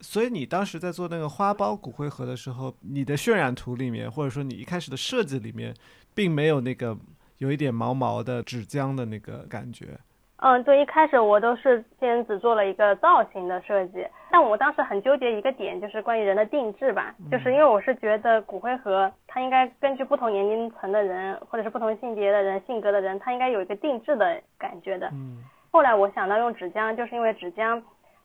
所以你当时在做那个花苞骨灰盒的时候，你的渲染图里面，或者说你一开始的设计里面，并没有那个有一点毛毛的纸浆的那个感觉。嗯，对，一开始我都是先只做了一个造型的设计，但我当时很纠结一个点，就是关于人的定制吧，就是因为我是觉得骨灰盒它应该根据不同年龄层的人，或者是不同性别的人、性格的人，它应该有一个定制的感觉的。嗯后来我想到用纸浆，就是因为纸浆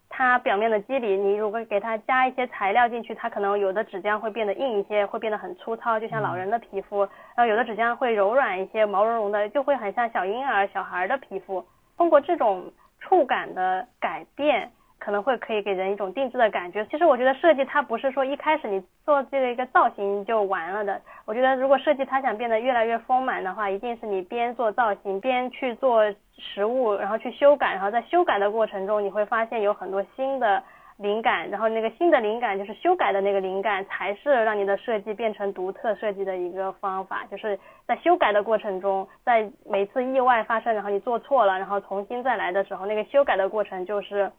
它表面的肌理，你如果给它加一些材料进去，它可能有的纸浆会变得硬一些，会变得很粗糙，就像老人的皮肤；然后有的纸浆会柔软一些，毛茸茸的，就会很像小婴儿、小孩的皮肤。通过这种触感的改变，可能会可以给人一种定制的感觉。其实我觉得设计它不是说一开始你做这个一个造型就完了的。我觉得如果设计它想变得越来越丰满的话，一定是你边做造型边去做实物，然后去修改，然后在修改的过程中，你会发现有很多新的灵感，然后那个新的灵感就是修改的那个灵感，才是让你的设计变成独特设计的一个方法。就是在修改的过程中，在每次意外发生，然后你做错了，然后重新再来的时候，那个修改的过程就是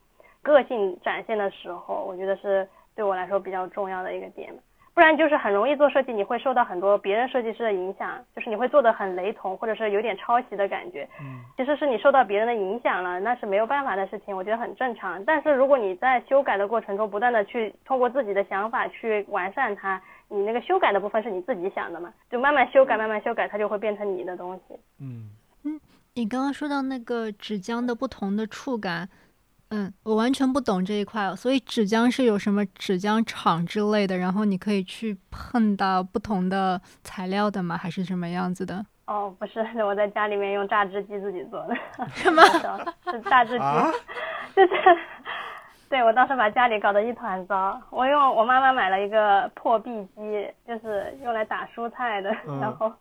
个性展现的时候，我觉得是对我来说比较重要的一个点。不然就是很容易做设计，你会受到很多别人设计师的影响，就是你会做的很雷同，或者是有点抄袭的感觉。嗯其实是你受到别人的影响了，那是没有办法的事情，我觉得很正常。但是如果你在修改的过程中不断的去通过自己的想法去完善它，你那个修改的部分是你自己想的嘛，就慢慢修改，慢慢修改，它就会变成你的东西。嗯你刚刚说到那个纸浆的不同的触感，嗯，我完全不懂这一块哦。所以纸浆是有什么纸浆厂之类的，然后你可以去碰到不同的材料的吗？还是什么样子的？哦，不是，我在家里面用榨汁机自己做的。什么？是榨汁机，啊 就是，对我当时把家里搞得一团糟。我用我妈妈买了一个破壁机，就是用来打蔬菜的，嗯然后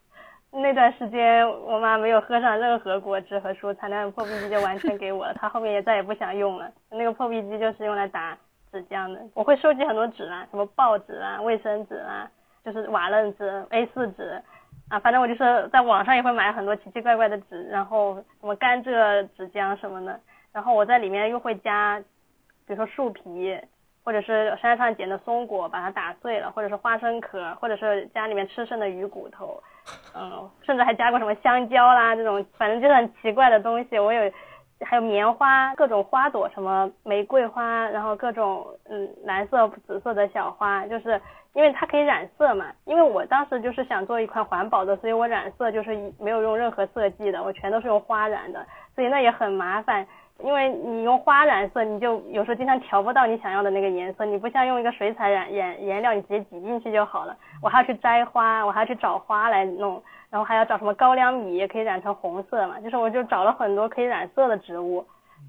那段时间我妈没有喝上任何果汁和蔬菜，那破壁机就完全给我了。她后面也再也不想用了。那个破壁机就是用来打纸浆的。我会收集很多纸啊，什么报纸啊、卫生纸啊，就是瓦楞纸、A4 纸。啊，反正我就是在网上也会买很多奇奇怪怪的纸，然后什么甘蔗纸浆什么的，然后我在里面又会加，比如说树皮，或者是山上捡的松果，把它打碎了，或者是花生壳，或者是家里面吃剩的鱼骨头，嗯，甚至还加过什么香蕉啦这种，反正就是很奇怪的东西。我有还有棉花，各种花朵，什么玫瑰花，然后各种嗯蓝色、紫色的小花，就是因为它可以染色嘛。因为我当时就是想做一款环保的，所以我染色就是没有用任何色剂的，我全都是用花染的，所以那也很麻烦。因为你用花染色，你就有时候经常调不到你想要的那个颜色，你不像用一个水彩染颜颜料，你直接挤进去就好了。我还要去摘花，我还要去找花来弄，然后还要找什么高粱米也可以染成红色嘛，就是我就找了很多可以染色的植物。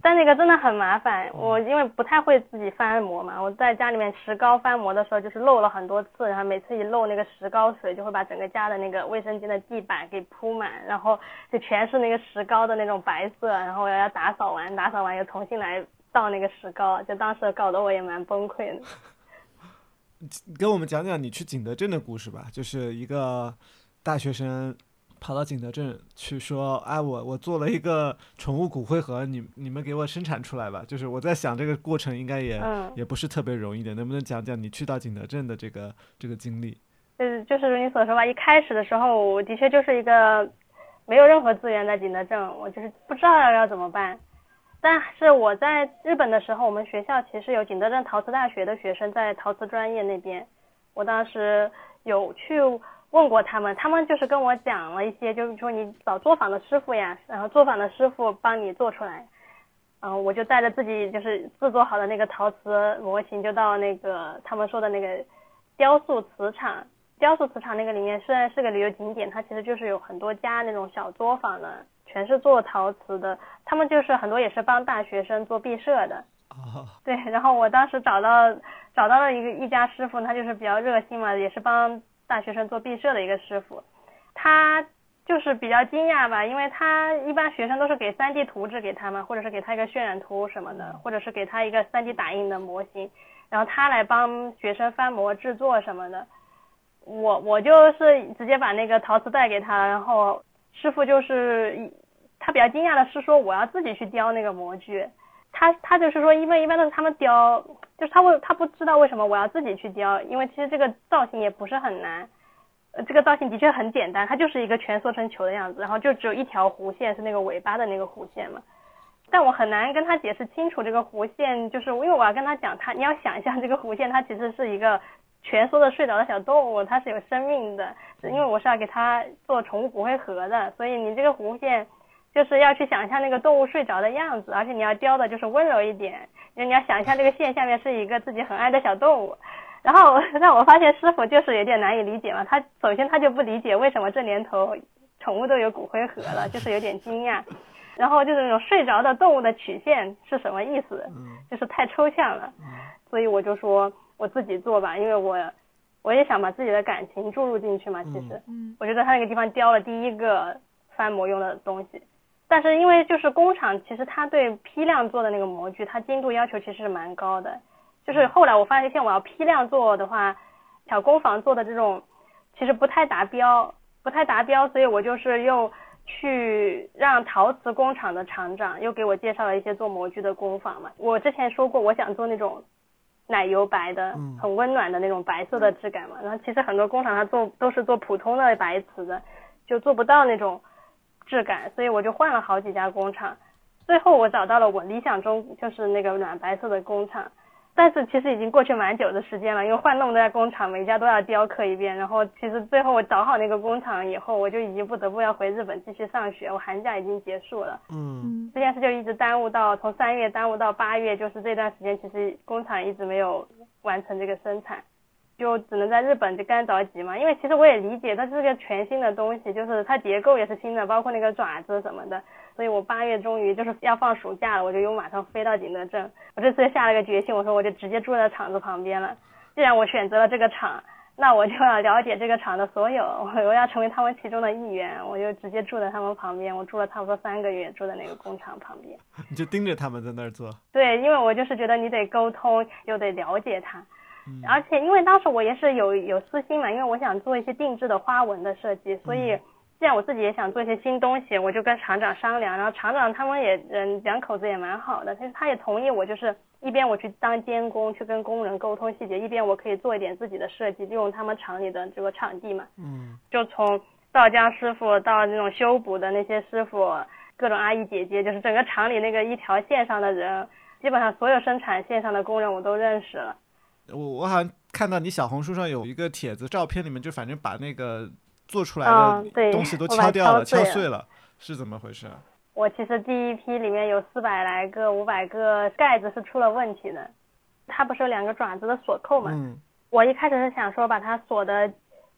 但那个真的很麻烦，我因为不太会自己翻模嘛，我在家里面石膏翻模的时候就是漏了很多次，然后每次一漏那个石膏水就会把整个家的那个卫生间的地板给铺满，然后就全是那个石膏的那种白色，然后我要打扫完，打扫完又重新来倒那个石膏，就当时搞得我也蛮崩溃的。你跟我们讲讲你去景德镇的故事吧，就是一个大学生跑到景德镇去说，哎，我我做了一个宠物骨灰盒，你你们给我生产出来吧。就是我在想这个过程应该也、嗯也不是特别容易的，能不能讲讲你去到景德镇的这个这个经历？就是就是如你所说吧，一开始的时候，我的确就是一个没有任何资源在景德镇，我就是不知道要怎么办。但是我在日本的时候，我们学校其实有景德镇陶瓷大学的学生在陶瓷专业那边，我当时有去问过他们，他们就是跟我讲了一些，就是说你找作坊的师傅呀，然后作坊的师傅帮你做出来。嗯，我就带着自己就是制作好的那个陶瓷模型，就到那个他们说的那个雕塑瓷厂。雕塑瓷厂那个里面虽然是个旅游景点，它其实就是有很多家那种小作坊的，全是做陶瓷的。他们就是很多也是帮大学生做毕设的。哦，对，然后我当时找到找到了一个一家师傅，他就是比较热心嘛，也是帮大学生做毕设的一个师傅。他就是比较惊讶吧，因为他一般学生都是给 3D 图纸给他嘛，或者是给他一个渲染图什么的，或者是给他一个 3D 打印的模型，然后他来帮学生翻模制作什么的。我我就是直接把那个陶瓷带给他，然后师傅就是他比较惊讶的是说我要自己去雕那个模具，他他就是说因为一般都是他们雕，就是他会他不知道为什么我要自己去雕，因为其实这个造型也不是很难，呃这个造型的确很简单，它就是一个蜷缩成球的样子，然后就只有一条弧线是那个尾巴的那个弧线嘛。但我很难跟他解释清楚这个弧线，就是因为我要跟他讲，他你要想象这个弧线，它其实是一个蜷缩的睡着的小动物，它是有生命的，因为我是要给它做宠物骨灰盒的，所以你这个弧线就是要去想象那个动物睡着的样子，而且你要雕的就是温柔一点，你要想一下这个线下面是一个自己很爱的小动物。然后让我发现师傅就是有点难以理解嘛，他首先他就不理解为什么这年头宠物都有骨灰盒了，就是有点惊讶。然后就是那种睡着的动物的曲线是什么意思？就是太抽象了。所以我就说我自己做吧，因为我我也想把自己的感情注入进去嘛。其实，我觉得他那个地方雕了第一个翻模用的东西，但是因为就是工厂，其实它对批量做的那个模具，它精度要求其实是蛮高的。就是后来我发现，我要批量做的话，小工坊做的这种其实不太达标，不太达标，所以我就是又。去让陶瓷工厂的厂长又给我介绍了一些做模具的工坊嘛。我之前说过，我想做那种奶油白的，很温暖的那种白色的质感嘛。然后其实很多工厂它做都是做普通的白瓷的，就做不到那种质感，所以我就换了好几家工厂，最后我找到了我理想中就是那个暖白色的工厂。但是其实已经过去蛮久的时间了，因为换那么多家工厂，每家都要雕刻一遍。然后其实最后我找好那个工厂以后，我就已经不得不要回日本继续上学。我寒假已经结束了，嗯，这件事就一直耽误到从三月耽误到八月，就是这段时间其实工厂一直没有完成这个生产。就只能在日本就干着急嘛，因为其实我也理解，它是个全新的东西，就是它结构也是新的，包括那个爪子什么的。所以我八月终于就是要放暑假了，我就又马上飞到景德镇。我这次下了个决心，我说我就直接住在厂子旁边了。既然我选择了这个厂，那我就要了解这个厂的所有，我要成为他们其中的一员，我就直接住在他们旁边。我住了差不多三个月，住在那个工厂旁边。你就盯着他们在那儿做？对，因为我就是觉得你得沟通，又得了解他。而且因为当时我也是有有私心嘛，因为我想做一些定制的花纹的设计，所以既然我自己也想做一些新东西，我就跟厂长商量，然后厂长他们也嗯两口子也蛮好的，其实他也同意我就是一边我去当监工去跟工人沟通细节，一边我可以做一点自己的设计，利用他们厂里的这个场地嘛，嗯，就从造浆师傅到那种修补的那些师傅，各种阿姨姐姐，就是整个厂里那个一条线上的人，基本上所有生产线上的工人我都认识了。我我好像看到你小红书上有一个帖子，照片里面就反正把那个做出来的东西都敲掉了，敲碎了，是怎么回事？我其实第一批里面有四百来个、五百个盖子是出了问题的，它不是有两个爪子的锁扣嘛？嗯。我一开始是想说把它锁的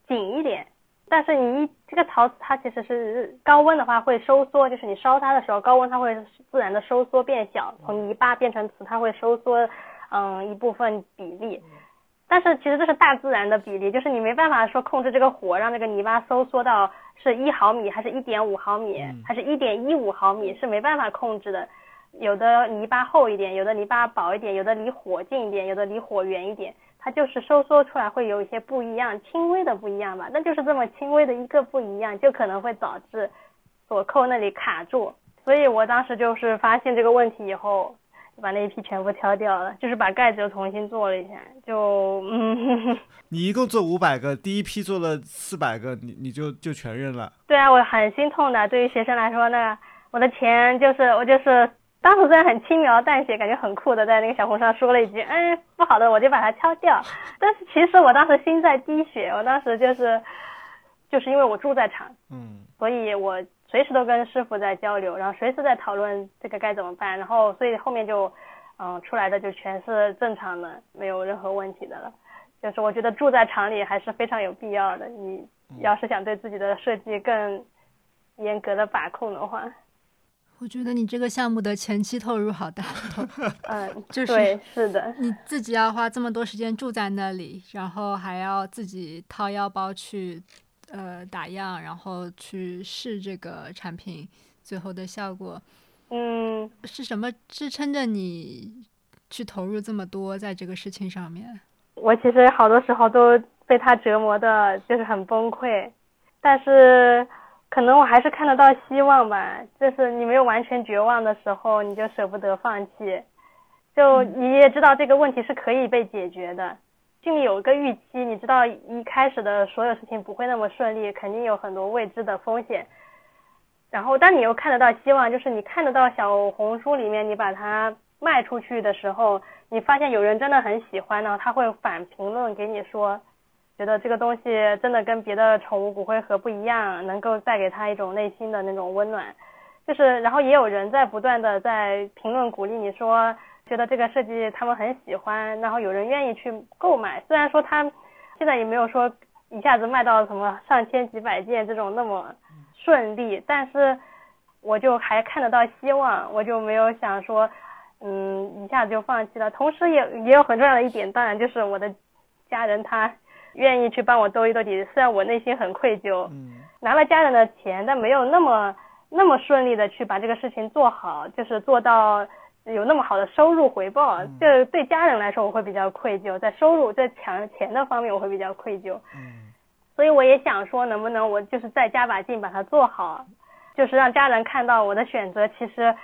紧一点，但是你一这个陶瓷它其实是高温的话会收缩，就是你烧它的时候高温它会自然的收缩变小，从泥巴变成瓷它会收缩。嗯，一部分比例，但是其实这是大自然的比例，就是你没办法说控制这个火让这个泥巴收缩到是一毫米，还是一点五毫米，还是一点一五毫米，是没办法控制的。有的泥巴厚一点，有的泥巴薄一点，有的离火近一点，有的离火远一点，它就是收缩出来会有一些不一样，轻微的不一样吧。那就是这么轻微的一个不一样，就可能会导致锁扣那里卡住。所以我当时就是发现这个问题以后。把那一批全部挑掉了，就是把盖子又重新做了一下，就嗯。你一共做五百个，第一批做了四百个，你你就就全认了？对啊，我很心痛的。对于学生来说，那我的钱就是我就是当时虽然很轻描淡写，感觉很酷的，在那个小红书上说了一句，哎，不好的我就把它敲掉。但是其实我当时心在滴血，我当时就是就是因为我住在厂，嗯，所以我。随时都跟师傅在交流，然后随时在讨论这个该怎么办，然后所以后面就，嗯，出来的就全是正常的，没有任何问题的了。就是我觉得住在厂里还是非常有必要的。你要是想对自己的设计更严格的把控的话，我觉得你这个项目的前期投入好大。嗯，就是是的，你自己要花这么多时间住在那里，然后还要自己掏腰包去。呃，打样，然后去试这个产品最后的效果，嗯，是什么支撑着你去投入这么多在这个事情上面？我其实好多时候都被他折磨的，就是很崩溃，但是可能我还是看得到希望吧。就是你没有完全绝望的时候，你就舍不得放弃，就你也知道这个问题是可以被解决的。心里有一个预期，你知道一开始的所有事情不会那么顺利，肯定有很多未知的风险。然后但你又看得到希望，就是你看得到小红书里面你把它卖出去的时候，你发现有人真的很喜欢呢，他会反评论给你说，觉得这个东西真的跟别的宠物骨灰盒不一样，能够带给他一种内心的那种温暖。就是，然后也有人在不断的在评论鼓励你说，觉得这个设计他们很喜欢，然后有人愿意去购买。虽然说他现在也没有说一下子卖到什么上千几百件这种那么顺利，但是我就还看得到希望，我就没有想说，嗯，一下子就放弃了。同时也也有很重要的一点，当然就是我的家人他愿意去帮我兜一兜底，虽然我内心很愧疚，拿了家人的钱，但没有那么。那么顺利的去把这个事情做好，就是做到有那么好的收入回报，这对家人来说我会比较愧疚，在收入在抢钱的方面我会比较愧疚。嗯，所以我也想说，能不能我就是再加把劲把它做好，就是让家人看到我的选择其实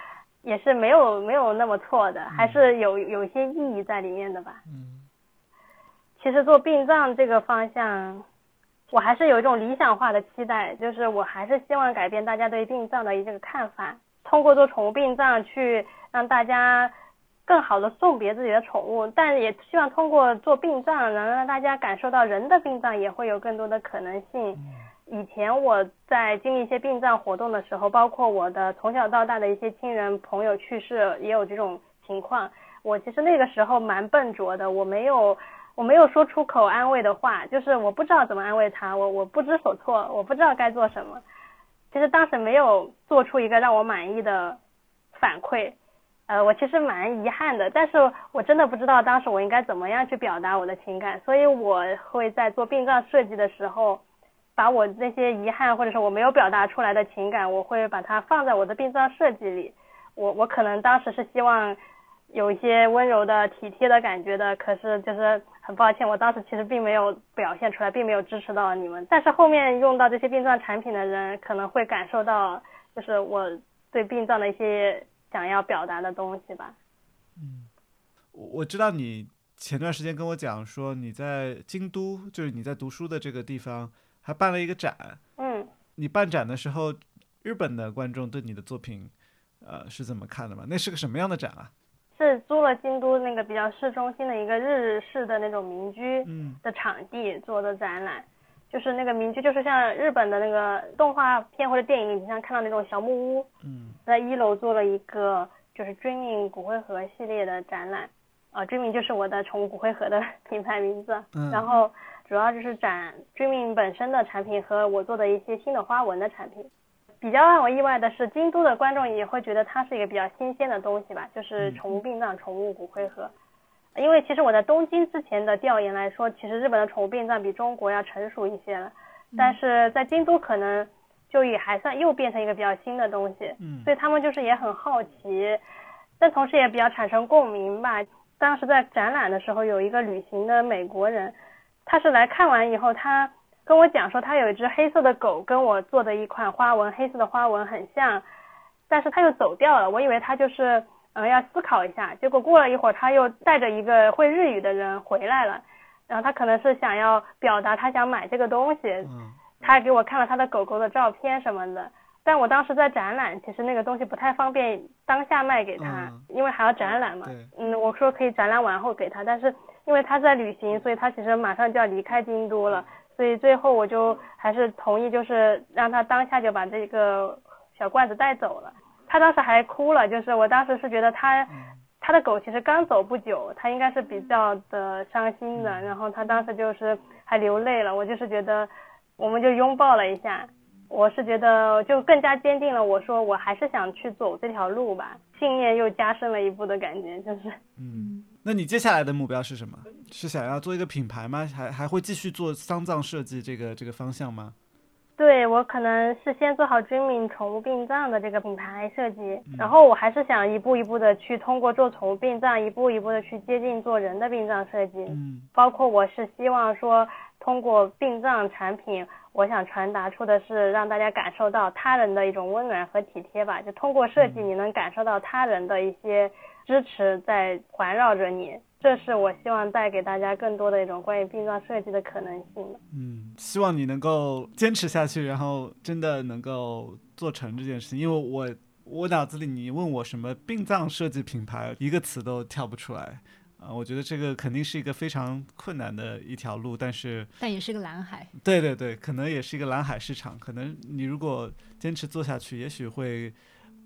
也是没有没有那么错的，还是有有一些意义在里面的吧。嗯，其实做殡葬这个方向。我还是有一种理想化的期待，就是我还是希望改变大家对殡葬的一个看法，通过做宠物殡葬去让大家更好的送别自己的宠物，但也希望通过做殡葬能让大家感受到人的殡葬也会有更多的可能性。以前我在经历一些殡葬活动的时候，包括我的从小到大的一些亲人朋友去世，也有这种情况。我其实那个时候蛮笨拙的，我没有。我没有说出口安慰的话，就是我不知道怎么安慰他，我我不知所措，我不知道该做什么。其实当时没有做出一个让我满意的反馈，呃，我其实蛮遗憾的，但是我真的不知道当时我应该怎么样去表达我的情感，所以我会在做殡葬设计的时候，把我那些遗憾或者是我没有表达出来的情感，我会把它放在我的殡葬设计里。我我可能当时是希望。有一些温柔的、体贴的感觉的，可是就是很抱歉，我当时其实并没有表现出来，并没有支持到你们。但是后面用到这些殡葬产品的人，可能会感受到，就是我对殡葬的一些想要表达的东西吧。嗯，我我知道你前段时间跟我讲说你在京都，就是你在读书的这个地方还办了一个展。嗯，你办展的时候，日本的观众对你的作品，呃，是怎么看的吗？那是个什么样的展啊？是租了京都那个比较市中心的一个日式的那种民居的场地做的展览，就是那个民居就是像日本的那个动画片或者电影里经常看到那种小木屋，嗯在一楼做了一个就是 Dreaming 骨灰盒系列的展览，啊，Dreaming 就是我的宠物骨灰盒的 品牌名字，然后主要就是展 Dreaming 本身的产品和我做的一些新的花纹的产品。比较让我意外的是，京都的观众也会觉得它是一个比较新鲜的东西吧，就是宠物殡葬、宠物骨灰盒。因为其实我在东京之前的调研来说，其实日本的宠物殡葬比中国要成熟一些了，但是在京都可能就也还算又变成一个比较新的东西，所以他们就是也很好奇，但同时也比较产生共鸣吧。当时在展览的时候，有一个旅行的美国人，他是来看完以后他。跟我讲说他有一只黑色的狗，跟我做的一款花纹，黑色的花纹很像，但是他又走掉了。我以为他就是嗯要思考一下，结果过了一会儿他又带着一个会日语的人回来了，然后他可能是想要表达他想买这个东西，他还给我看了他的狗狗的照片什么的。但我当时在展览，其实那个东西不太方便当下卖给他，因为还要展览嘛。嗯，我说可以展览完后给他，但是因为他在旅行，所以他其实马上就要离开京都了。所以最后我就还是同意，就是让他当下就把这个小罐子带走了。他当时还哭了，就是我当时是觉得他他的狗其实刚走不久，他应该是比较的伤心的，然后他当时就是还流泪了。我就是觉得，我们就拥抱了一下。我是觉得就更加坚定了，我说我还是想去走这条路吧，信念又加深了一步的感觉，就是嗯。那你接下来的目标是什么？是想要做一个品牌吗？还还会继续做丧葬设计这个这个方向吗？对我可能是先做好 Dreaming 宠物殡葬的这个品牌设计，然后我还是想一步一步的去通过做宠物殡葬，一步一步的去接近做人的殡葬设计。嗯，包括我是希望说通过殡葬产品，我想传达出的是让大家感受到他人的一种温暖和体贴吧。就通过设计，你能感受到他人的一些。支持在环绕着你，这是我希望带给大家更多的一种关于殡葬设计的可能性。嗯，希望你能够坚持下去，然后真的能够做成这件事情，因为我我脑子里你问我什么殡葬设计品牌，一个词都跳不出来。啊，我觉得这个肯定是一个非常困难的一条路，但是但也是个蓝海。对对对，可能也是一个蓝海市场。可能你如果坚持做下去，也许会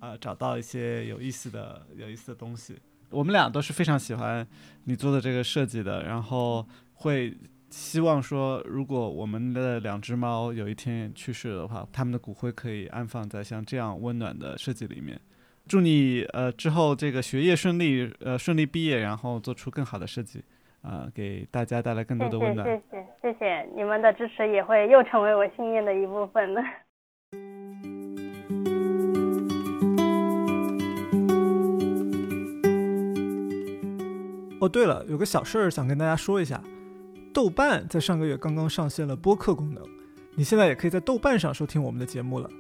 啊找到一些有意思的、有意思的东西。我们俩都是非常喜欢你做的这个设计的，然后会希望说，如果我们的两只猫有一天去世的话，它们的骨灰可以安放在像这样温暖的设计里面。祝你呃之后这个学业顺利，呃顺利毕业，然后做出更好的设计，啊，给大家带来更多的温暖。谢谢谢谢你们的支持，也会又成为我心愿的一部分了。哦，对了，有个小事儿想跟大家说一下，豆瓣在上个月刚刚上线了播客功能，你现在也可以在豆瓣上收听我们的节目了。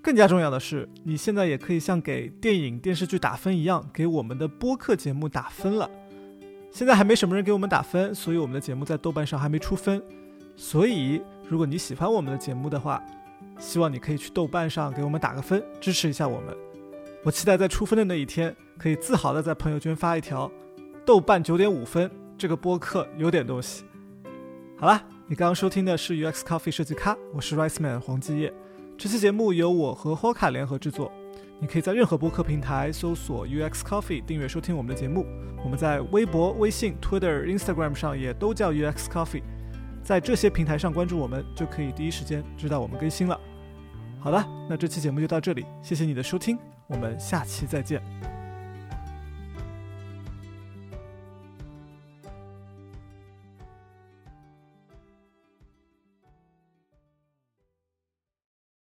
更加重要的是，你现在也可以像给电影、电视剧打分一样，给我们的播客节目打分了。现在还没什么人给我们打分，所以我们的节目在豆瓣上还没出分。所以，如果你喜欢我们的节目的话，希望你可以去豆瓣上给我们打个分，支持一下我们。我期待在出分的那一天，可以自豪的在朋友圈发一条“豆瓣九点五分”，这个播客有点东西。好了，你刚刚收听的是 UX Coffee 设计咖，我是 Rice Man 黄继业。这期节目由我和 Hoka 联合制作，你可以在任何播客平台搜索 UX Coffee 订阅收听我们的节目。我们在微博、微信、Twitter、Instagram 上也都叫 UX Coffee，在这些平台上关注我们，就可以第一时间知道我们更新了。好了，那这期节目就到这里，谢谢你的收听，我们下期再见。